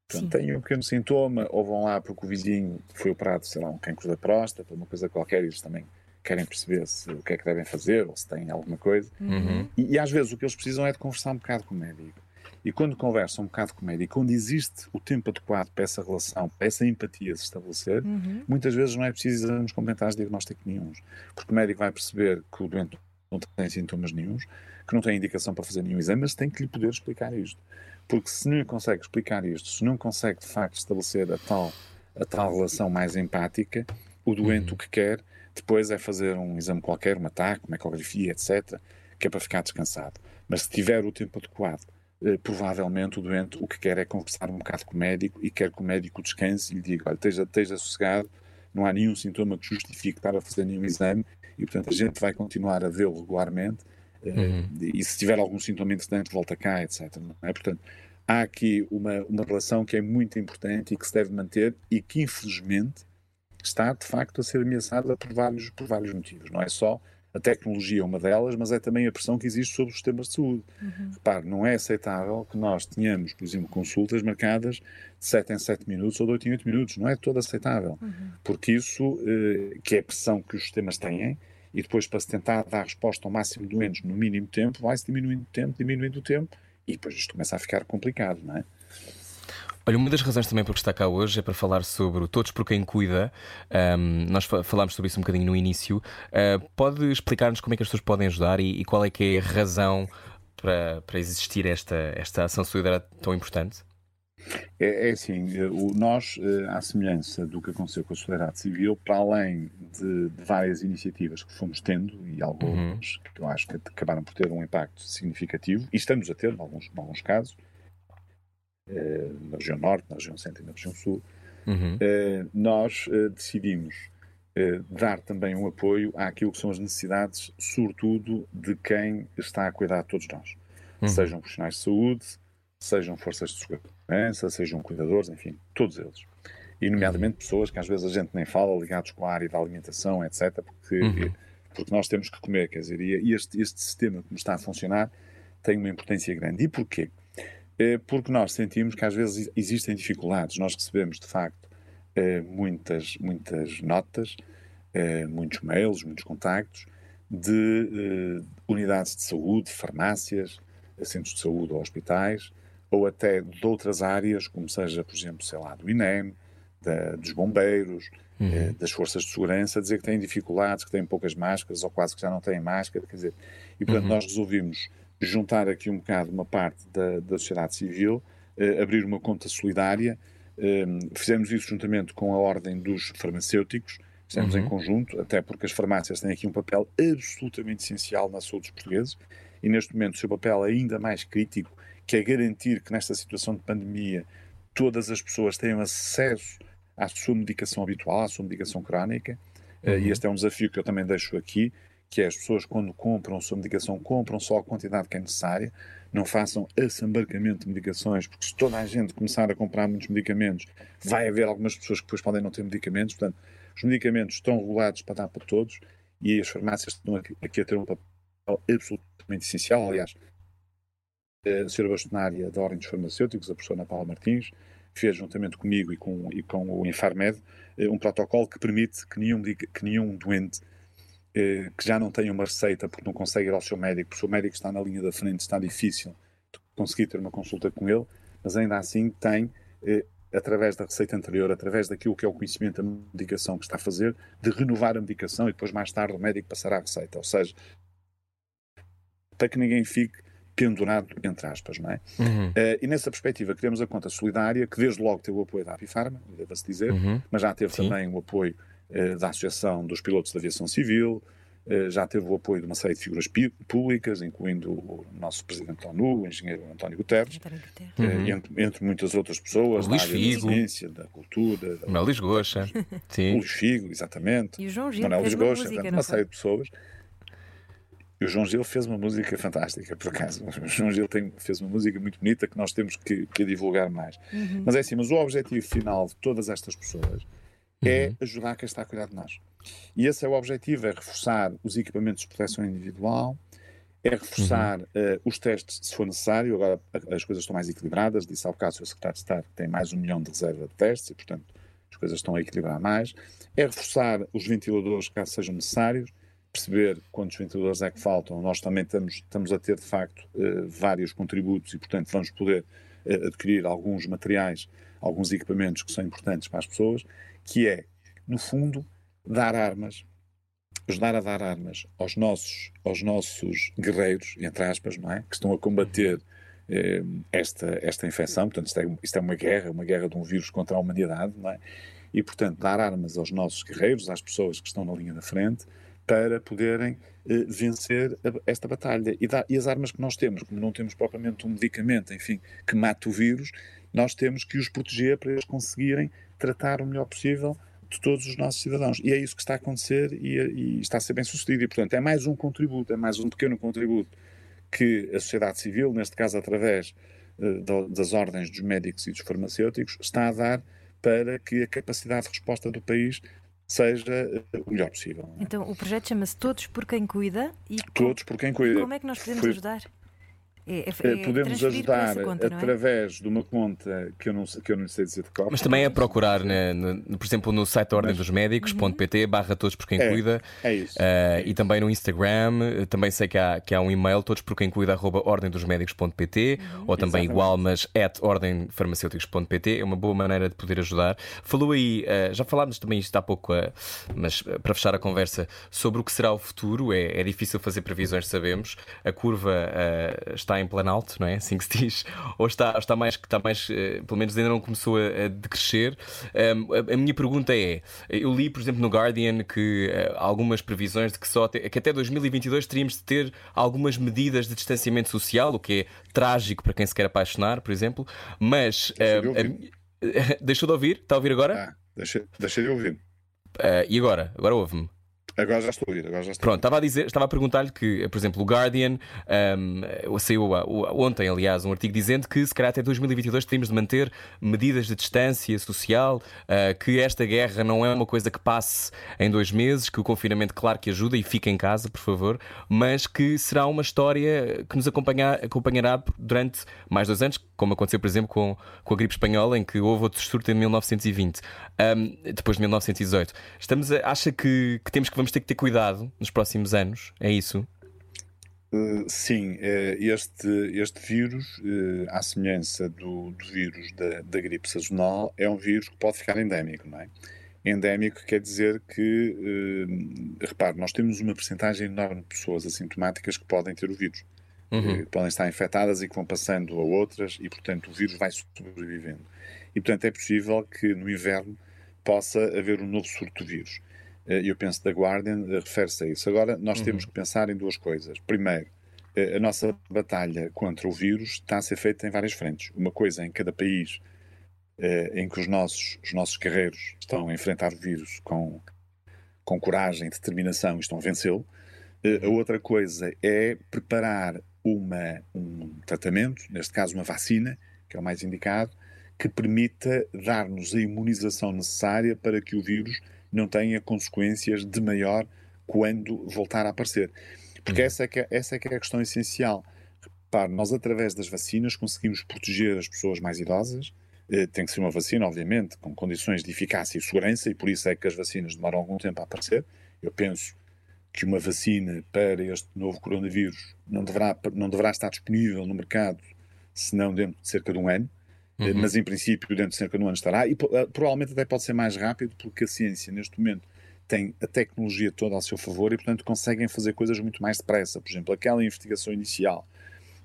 Portanto, Sim. têm um pequeno sintoma ou vão lá porque o vizinho foi operado, sei lá, um cancro da próstata, uma coisa qualquer, e eles também querem perceber se, o que é que devem fazer ou se têm alguma coisa. Uhum. E, e às vezes o que eles precisam é de conversar um bocado com o médico. E quando conversam um bocado com o médico, quando existe o tempo adequado para essa relação, para essa empatia se estabelecer, Uhum. muitas vezes não é preciso exames complementares de diagnóstico nenhums. Porque o médico vai perceber que o doente não tem sintomas nenhums, que não tem indicação para fazer nenhum exame, mas tem que lhe poder explicar isto. Porque se não lhe consegue explicar isto, se não consegue de facto estabelecer a tal, a tal relação mais empática, o doente Uhum. o que quer depois é fazer um exame qualquer, uma TAC, uma ecografia, etc., que é para ficar descansado. Mas se tiver o tempo adequado, eh, provavelmente o doente o que quer é conversar um bocado com o médico e quer que o médico descanse e lhe diga: olha, esteja, esteja sossegado, não há nenhum sintoma que justifique estar a fazer nenhum exame e, portanto, a gente vai continuar a vê-lo regularmente Uhum. E se tiver algum sintoma interessante, volta cá, etc. É? Portanto, há aqui uma, uma relação que é muito importante e que se deve manter e que, infelizmente, está de facto a ser ameaçada por vários, por vários motivos. Não é só a tecnologia é uma delas, mas é também a pressão que existe sobre os sistemas de saúde. Uhum. Repare, não é aceitável que nós tenhamos, por exemplo, consultas marcadas de 7 em 7 minutos ou de 8 em 8 minutos. Não é todo aceitável. Uhum. Porque isso, eh, que é a pressão que os sistemas têm, e depois para se tentar dar resposta ao máximo de doentes no mínimo tempo, vai-se diminuindo o tempo, diminuindo o tempo, e depois isto começa a ficar complicado, não é? Olha, uma das razões também por estar cá hoje é para falar sobre o Todos por Quem Cuida. Um, nós falámos sobre isso um bocadinho no início. Uh, pode explicar-nos como é que as pessoas podem ajudar e, e qual é que é a razão para, para existir esta, esta ação solidária tão importante? É, é assim, eh, nós, eh, à semelhança do que aconteceu com a sociedade civil, para além de, de várias iniciativas que fomos tendo, e algumas uhum. que eu acho que acabaram por ter um impacto significativo, e estamos a ter, em alguns, em alguns casos, na região norte, na região centro e na região sul, uhum. Eh, nós eh, decidimos dar também um apoio àquilo que são as necessidades, sobretudo de quem está a cuidar de todos nós. Uhum. Sejam profissionais de saúde, sejam forças de segurança, sejam cuidadores, enfim, todos eles. E, nomeadamente, pessoas que às vezes a gente nem fala, ligados com a área da alimentação, etc., porque, uhum. porque nós temos que comer, quer dizer, e este, este sistema, como está a funcionar, tem uma importância grande. E porquê? Eh, porque nós sentimos que às vezes existem dificuldades. Nós recebemos, de facto, eh, muitas, muitas notas, eh, muitos mails, muitos contactos de unidades de saúde, farmácias, centros de saúde ou hospitais, ou até de outras áreas, como seja, por exemplo, sei lá, do INEM, da, dos bombeiros, uhum. das forças de segurança, dizer que têm dificuldades, que têm poucas máscaras ou quase que já não têm máscara, quer dizer, e portanto uhum. nós resolvimos juntar aqui um bocado uma parte da, da sociedade civil, eh, abrir uma conta solidária. Eh, fizemos isso juntamente com a Ordem dos Farmacêuticos, fizemos uhum. em conjunto, até porque as farmácias têm aqui um papel absolutamente essencial na saúde dos portugueses e neste momento o seu papel é ainda mais crítico, que é garantir que nesta situação de pandemia todas as pessoas tenham acesso à sua medicação habitual, à sua medicação crónica, eh, uhum. e este é um desafio que eu também deixo aqui, que é as pessoas quando compram sua medicação, compram só a quantidade que é necessária, não façam assambarcamento de medicações, porque se toda a gente começar a comprar muitos medicamentos, vai haver algumas pessoas que depois podem não ter medicamentos, portanto, os medicamentos estão regulados para dar para todos e as farmácias estão aqui a ter um papel absolutamente essencial, aliás, a senhora bastonária da Ordem dos Farmacêuticos, a professora Ana Paula Martins, fez juntamente comigo e com, e com o Infarmed eh, um protocolo que permite que nenhum, que nenhum doente eh, que já não tem uma receita porque não consegue ir ao seu médico, porque o seu médico está na linha da frente, está difícil conseguir ter uma consulta com ele, mas ainda assim tem, eh, através da receita anterior, através daquilo que é o conhecimento da medicação que está a fazer, de renovar a medicação e depois mais tarde o médico passará a receita. Ou seja, para que ninguém fique pendurado, entre aspas, não é? Uhum. Uh, e nessa perspectiva criamos a conta solidária, que desde logo teve o apoio da Apifarma, deve-se dizer, uhum. mas já teve Sim. também o apoio da Associação dos Pilotos da Aviação Civil, eh, já teve o apoio de uma série de figuras públicas, incluindo o nosso Presidente da ONU, o engenheiro António Guterres, eh, uhum. entre, entre, muitas outras pessoas, o Luís Figo. da ciência, da cultura. Da... O Luís Goxa. Sim. O Luís Figo, exatamente. E o João Gil, Manuel Luís Goxa, música, uma série de pessoas. E o João Gil fez uma música fantástica, por acaso. O João Gil tem, fez uma música muito bonita que nós temos que, que divulgar mais. Uhum. Mas é assim, mas o objetivo final de todas estas pessoas é uhum. ajudar quem está a cuidar de nós. E esse é o objetivo, é reforçar os equipamentos de proteção individual, é reforçar uhum. uh, os testes se for necessário. Agora as coisas estão mais equilibradas. Disse há bocado o. Secretário de Estado que tem mais um milhão de reserva de testes e, portanto, as coisas estão a equilibrar mais. É reforçar os ventiladores caso sejam necessários, perceber quantos ventiladores é que faltam. Nós também estamos, estamos a ter, de facto, uh, vários contributos e, portanto, vamos poder uh, adquirir alguns materiais, alguns equipamentos que são importantes para as pessoas que é, no fundo, dar armas, ajudar a dar armas aos nossos, aos nossos guerreiros, entre aspas, não é? Que estão a combater eh, esta, esta infecção. Portanto, isto é, isto é uma guerra, uma guerra de um vírus contra a humanidade, não é? E, portanto, dar armas aos nossos guerreiros, às pessoas que estão na linha da frente, para poderem eh, vencer a, esta batalha. E, e, as armas que nós temos, como não temos propriamente um medicamento, enfim, que mate o vírus, nós temos que os proteger para eles conseguirem tratar o melhor possível de todos os nossos cidadãos. E é isso que está a acontecer e, e está a ser bem sucedido. E, portanto, é mais um contributo, é mais um pequeno contributo que a sociedade civil, neste caso através uh, das ordens dos médicos e dos farmacêuticos, está a dar para que a capacidade de resposta do país seja uh, o melhor possível. Então, o projeto chama-se Todos por Quem Cuida e Todos por Quem Cuida. Como é que nós podemos Foi... ajudar? É, é, é Podemos ajudar conta, é? através de uma conta que eu não, que eu não sei dizer de cor. Mas também é procurar, né, no, por exemplo, no site da Ordem dos Médicos.pt, uhum. barra todos por quem é, cuida. É isso. Uh, e também no Instagram, também sei que há, que há um e-mail, todos por quem cuida, arroba ordemdosmédicos.pt, uhum. ou também Exatamente. igual, mas at ordemfarmacêuticos.pt. É uma boa maneira de poder ajudar. Falou aí, uh, já falámos também isto há pouco, uh, mas para fechar a conversa, sobre o que será o futuro. É, é difícil fazer previsões, sabemos. A curva está está em planalto, não é? Assim que se diz, ou está, está mais, está mais uh, pelo menos ainda não começou a, a decrescer. Um, a, a, minha pergunta é: eu li, por exemplo, no Guardian que uh, algumas previsões de que, só te, que até 2022 teríamos de ter algumas medidas de distanciamento social, o que é trágico para quem se quer apaixonar, por exemplo, mas. Uh, deixou de ouvir? Está a ouvir agora? Ah, de ouvir. e agora? Agora ouve-me. Agora já estou a ouvir, agora já estou Pronto, estava a dizer, estava a perguntar-lhe que, por exemplo, o Guardian um, saiu ontem, aliás, um artigo dizendo que se calhar até 2022 temos de manter medidas de distância social, uh, que esta guerra não é uma coisa que passe em dois meses, que o confinamento, claro que ajuda e fica em casa, por favor, mas que será uma história que nos acompanhar, acompanhará durante mais dois anos, como aconteceu, por exemplo, com, com a gripe espanhola, em que houve outro surto em 1920, um, depois de 1918. Estamos a, acha que, que temos que vamos ter que ter cuidado nos próximos anos, é isso? Uh, sim, uh, este, este vírus, uh, à semelhança do, do vírus da, da, gripe sazonal, é um vírus que pode ficar endémico, não é? Endémico quer dizer que, repare, nós temos uma percentagem enorme de pessoas assintomáticas que podem ter o vírus, uhum. que podem estar infectadas e que vão passando a outras e, portanto, o vírus vai sobrevivendo. E, portanto, é possível que no inverno possa haver um novo surto de vírus. Eh, eu penso da Guardian, eh, refere-se a isso. Agora, nós uhum. temos que pensar em duas coisas. Primeiro, eh, a nossa batalha contra o vírus está a ser feita em várias frentes. Uma coisa em cada país em que os nossos, os nossos guerreiros estão a enfrentar o vírus com, com coragem, determinação e estão a vencê-lo. A outra coisa é preparar uma, um tratamento, neste caso uma vacina, que é o mais indicado, que permita dar-nos a imunização necessária para que o vírus não tenha consequências de maior quando voltar a aparecer. Porque uhum. essa, é que é, essa é que é a questão essencial. Repare, nós através das vacinas conseguimos proteger as pessoas mais idosas, eh, tem que ser uma vacina, obviamente, com condições de eficácia e segurança, e por isso é que as vacinas demoram algum tempo a aparecer. Eu penso que uma vacina para este novo coronavírus não deverá, não deverá estar disponível no mercado senão dentro de cerca de um ano. Uhum. mas em princípio dentro de cerca de um ano estará, e eh, provavelmente até pode ser mais rápido, porque a ciência neste momento tem a tecnologia toda ao seu favor e, portanto, conseguem fazer coisas muito mais depressa. Por exemplo, aquela investigação inicial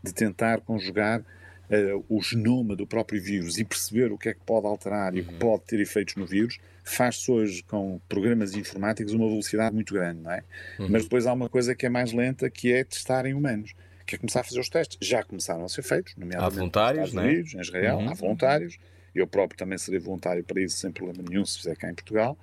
de tentar conjugar uh, o genoma do próprio vírus e perceber o que é que pode alterar uhum. e o que uhum. pode ter efeitos no vírus, faz-se hoje com programas informáticos uma velocidade muito grande, não é? Uhum. Mas depois há uma coisa que é mais lenta, que é testar em humanos que é começar a fazer os testes. Já começaram a ser feitos, nomeadamente há voluntários, nos Estados é? Unidos, em Israel, uhum. há voluntários. Eu próprio também serei voluntário para isso sem problema nenhum, se fizer cá em Portugal.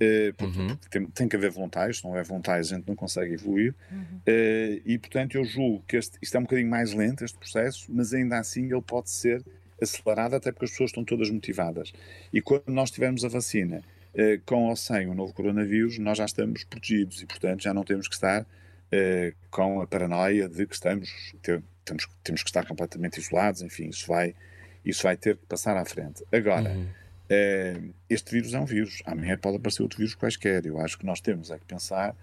Uh, porque, uhum. porque tem, tem, que haver voluntários, se não houver voluntários a gente não consegue evoluir. Uhum. Uh, e, portanto, eu julgo que este, isto é um bocadinho mais lento, este processo, mas ainda assim ele pode ser acelerado, até porque as pessoas estão todas motivadas. E quando nós tivermos a vacina, uh, com ou sem o novo coronavírus, nós já estamos protegidos e, portanto, já não temos que estar eh, com a paranoia de que estamos, ter, temos, temos que estar completamente isolados, enfim, isso vai, isso vai ter que passar à frente. Agora, uhum. eh, este vírus é um vírus, amanhã pode aparecer outro vírus quaisquer. Eu acho que nós temos é que pensar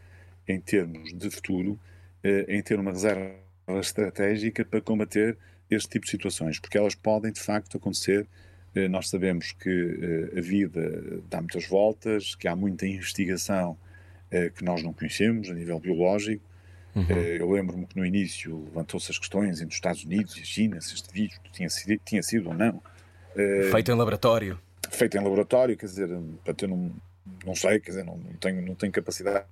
em termos de futuro, eh, em ter uma reserva estratégica para combater este tipo de situações, porque elas podem de facto acontecer. Eh, nós sabemos que a vida dá muitas voltas, que há muita investigação que nós não conhecemos a nível biológico, Uhum. Eh, eu lembro-me que no início levantou-se as questões entre os Estados Unidos e a China, se este vírus tinha sido, tinha sido ou não. Eh, feito em laboratório. Feito em laboratório, quer dizer, ter um, não sei, quer dizer, não, não, tenho, não tenho capacidade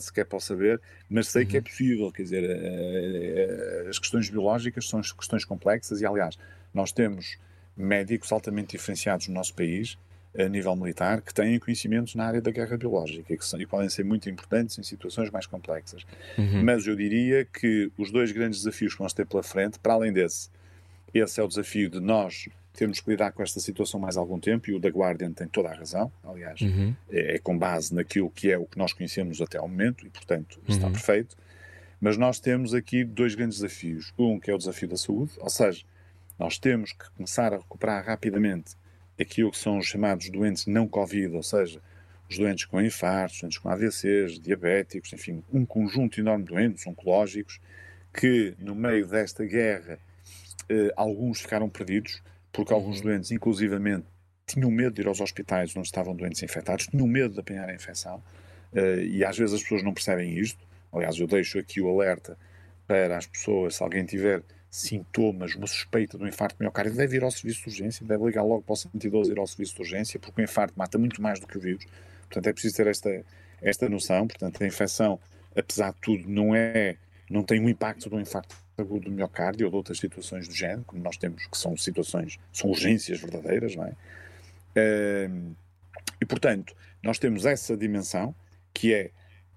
sequer para saber, mas sei uhum. que é uhum. possível, quer dizer, eh, as questões biológicas são questões complexas e, aliás, nós temos médicos altamente diferenciados no nosso país, a nível militar que têm conhecimentos na área da guerra biológica e que são, e podem ser muito importantes em situações mais complexas. Uhum. Mas eu diria que os dois grandes desafios que vamos ter pela frente, para além desse, esse é o desafio de nós termos que lidar com esta situação mais algum tempo e o da Guardian tem toda a razão, aliás, Uhum. é, é com base naquilo que é o que nós conhecemos até ao momento e, portanto, está Uhum. perfeito. Mas nós temos aqui dois grandes desafios. Um que é o desafio da saúde, ou seja, nós temos que começar a recuperar rapidamente aquilo que são os chamados doentes não Covid, ou seja, os doentes com infartos, doentes com AVCs, diabéticos, enfim, um conjunto enorme de doentes oncológicos que, no meio desta guerra, eh, alguns ficaram perdidos, porque alguns doentes, inclusivamente, tinham medo de ir aos hospitais onde estavam doentes infectados, tinham medo de apanhar a infecção, eh, e às vezes as pessoas não percebem isto. Aliás, eu deixo aqui o alerta para as pessoas, se alguém tiver sintomas, uma suspeita de um infarto miocárdio, deve ir ao serviço de urgência, deve ligar logo para o 112 e ir ao serviço de urgência, porque o infarto mata muito mais do que o vírus. Portanto, é preciso ter esta, esta noção. Portanto, a infecção, apesar de tudo, não é, não tem um impacto do infarto agudo do miocárdio ou de outras situações do género, como nós temos, que são situações, são urgências verdadeiras, não é? E, portanto, nós temos essa dimensão, que é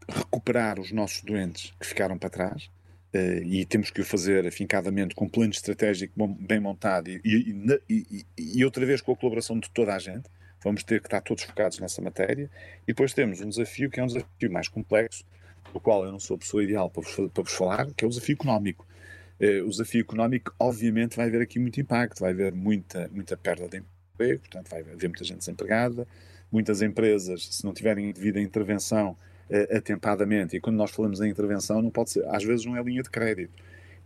recuperar os nossos doentes que ficaram para trás, eh, e temos que o fazer afincadamente com um plano estratégico bem montado e, e- e e- outra vez com a colaboração de toda a gente. Vamos ter que estar todos focados nessa matéria. E depois temos um desafio que é um desafio mais complexo, do qual eu não sou a pessoa ideal para vos, para vos falar, que é o desafio económico. Eh, o desafio económico, obviamente, vai haver aqui muito impacto, vai haver muita, muita perda de emprego, portanto, vai haver muita gente desempregada, muitas empresas, se não tiverem devida intervenção eh, atempadamente, e quando nós falamos em intervenção, não pode ser, às vezes não é linha de crédito,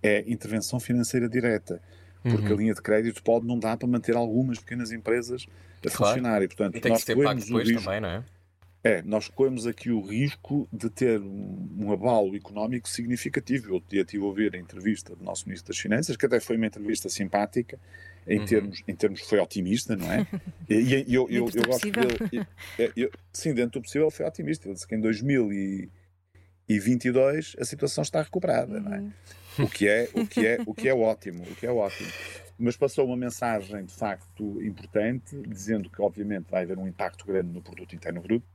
é intervenção financeira direta, porque Uhum. a linha de crédito pode não dar para manter algumas pequenas empresas a Claro. funcionar, e portanto E tem que nós ser pago depois risco também, não é? é, nós corremos aqui o risco de ter um, um abalo económico significativo. Eu dia estive a ouvir a entrevista do nosso Ministro das Finanças, que até foi uma entrevista simpática, em, Uhum. termos, em termos foi otimista, não é? E, eu, eu, eu gosto dele. e- é, eu- sim, dentro do possível foi otimista. Ele disse que em 2022 a situação está recuperada, não é? Uhum. o que é o que é o que é ótimo o que é ótimo mas passou uma mensagem de facto importante dizendo que obviamente vai haver um impacto grande no produto interno bruto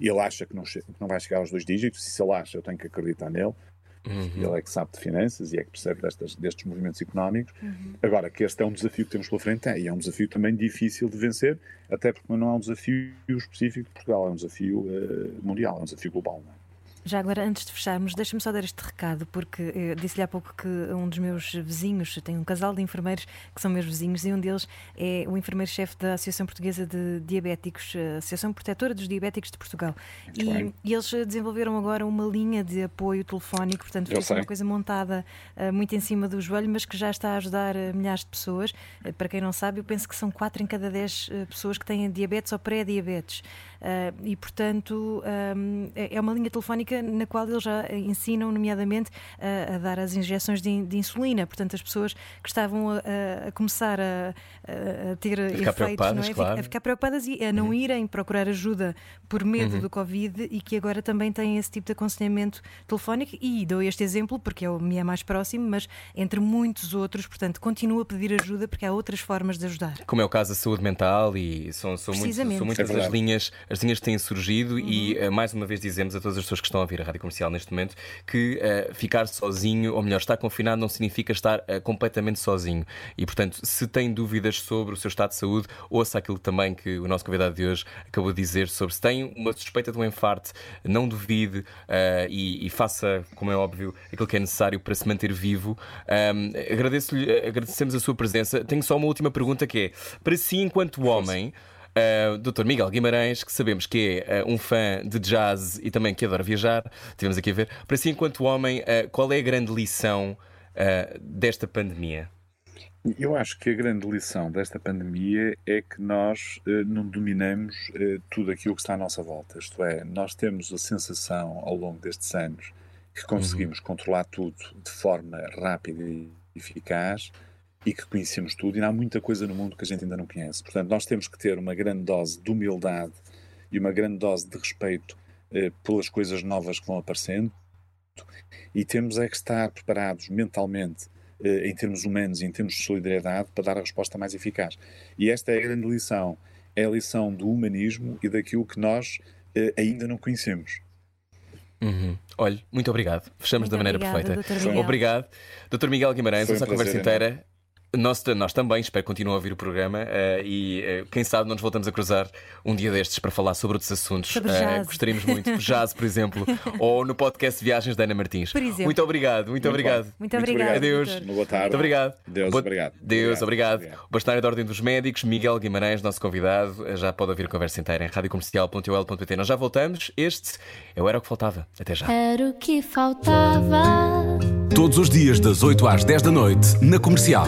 e ele acha que não, que não vai chegar aos dois dígitos e se ele acha eu tenho que acreditar nele Uhum. ele é que sabe de finanças e é que percebe destas, destes movimentos económicos Uhum. agora que este é um desafio que temos pela frente é, e é um desafio também difícil de vencer até porque não é um desafio específico de Portugal é um desafio eh, mundial é um desafio global não é? Já agora, antes de fecharmos, deixa-me só dar este recado, porque eu disse-lhe há pouco que um dos meus vizinhos, tem um casal de enfermeiros que são meus vizinhos, e um deles é o enfermeiro-chefe da Associação Portuguesa de Diabéticos, a Associação Protetora dos Diabéticos de Portugal. E, e eles desenvolveram agora uma linha de apoio telefónico, portanto, foi uma sei. coisa montada ah, muito em cima do joelho, mas que já está a ajudar milhares de pessoas. Para quem não sabe, eu penso que são 4 em cada 10 ah, pessoas que têm diabetes ou pré-diabetes. Ah, e, portanto, ah, é é uma linha telefónica na qual eles já ensinam, nomeadamente, a, a dar as injeções de, de insulina. Portanto, as pessoas que estavam a, a- começar a, a- a ter ficar efeitos, preocupadas, não é? claro. a ficar preocupadas e a não irem procurar ajuda por medo do Covid e que agora também têm esse tipo de aconselhamento telefónico. E dou este exemplo porque é o me é mais próximo, mas entre muitos outros, portanto, continuo a pedir ajuda porque há outras formas de ajudar. Como é o caso da saúde mental e são, são, são muitas É as linhas, as linhas têm surgido e Uhum. eh, mais uma vez dizemos a todas as pessoas que estão a ouvir a Rádio Comercial neste momento que eh, ficar sozinho, ou melhor, estar confinado não significa estar eh, completamente sozinho. E portanto, se tem dúvidas sobre o seu estado de saúde, ouça aquilo também que o nosso convidado de hoje acabou de dizer sobre se tem uma suspeita de um infarto, não duvide eh, e, e faça, como é óbvio, aquilo que é necessário para se manter vivo. Ahm, agradeço-lhe, eh, agradecemos a sua presença. Tenho só uma última pergunta que é: para si, enquanto homem. Uh, Dr. Miguel Guimarães, que sabemos que é uh, um fã de jazz e também que adora viajar, tivemos aqui a ver. Para si, enquanto homem, uh, qual é a grande lição desta pandemia? Eu acho que a grande lição desta pandemia é que nós eh, não dominamos eh, tudo aquilo que está à nossa volta. Isto é, nós temos a sensação ao longo destes anos que conseguimos controlar tudo de forma rápida e eficaz e que conhecemos tudo, e há muita coisa no mundo que a gente ainda não conhece. Portanto, nós temos que ter uma grande dose de humildade e uma grande dose de respeito eh, pelas coisas novas que vão aparecendo e temos é que estar preparados mentalmente eh, em termos humanos e em termos de solidariedade para dar a resposta mais eficaz. E esta é a grande lição. é a lição do humanismo e daquilo que nós uh, ainda não conhecemos. Uhum. Olhe, muito obrigado. Fechamos Muito da maneira obrigada, perfeita. Obrigado. Dr. Miguel Guimarães, Foi um essa conversa inteira. Nós, nós também, espero que continuem a ouvir o programa eh, e eh, quem sabe não nos voltamos a cruzar um dia destes para falar sobre outros assuntos. Sobre jazz. gostaríamos muito, jazz, por exemplo, ou no podcast Viagens da Ana Martins. Por exemplo. Muito obrigado, muito, obrigado. bom. Muito obrigada. Adeus. doutor. Uma boa tarde. Muito obrigado. Deus, Boa- obrigado. Deus, obrigado. Obrigado. O Bastonário da Ordem dos Médicos, Miguel Guimarães, nosso convidado. Já pode ouvir a conversa inteira em radiocomercial.ol.pt. Nós já voltamos. Este é o Era o que Faltava. Até já. Era o que faltava. Todos os dias das 8 às 10 da noite na Comercial.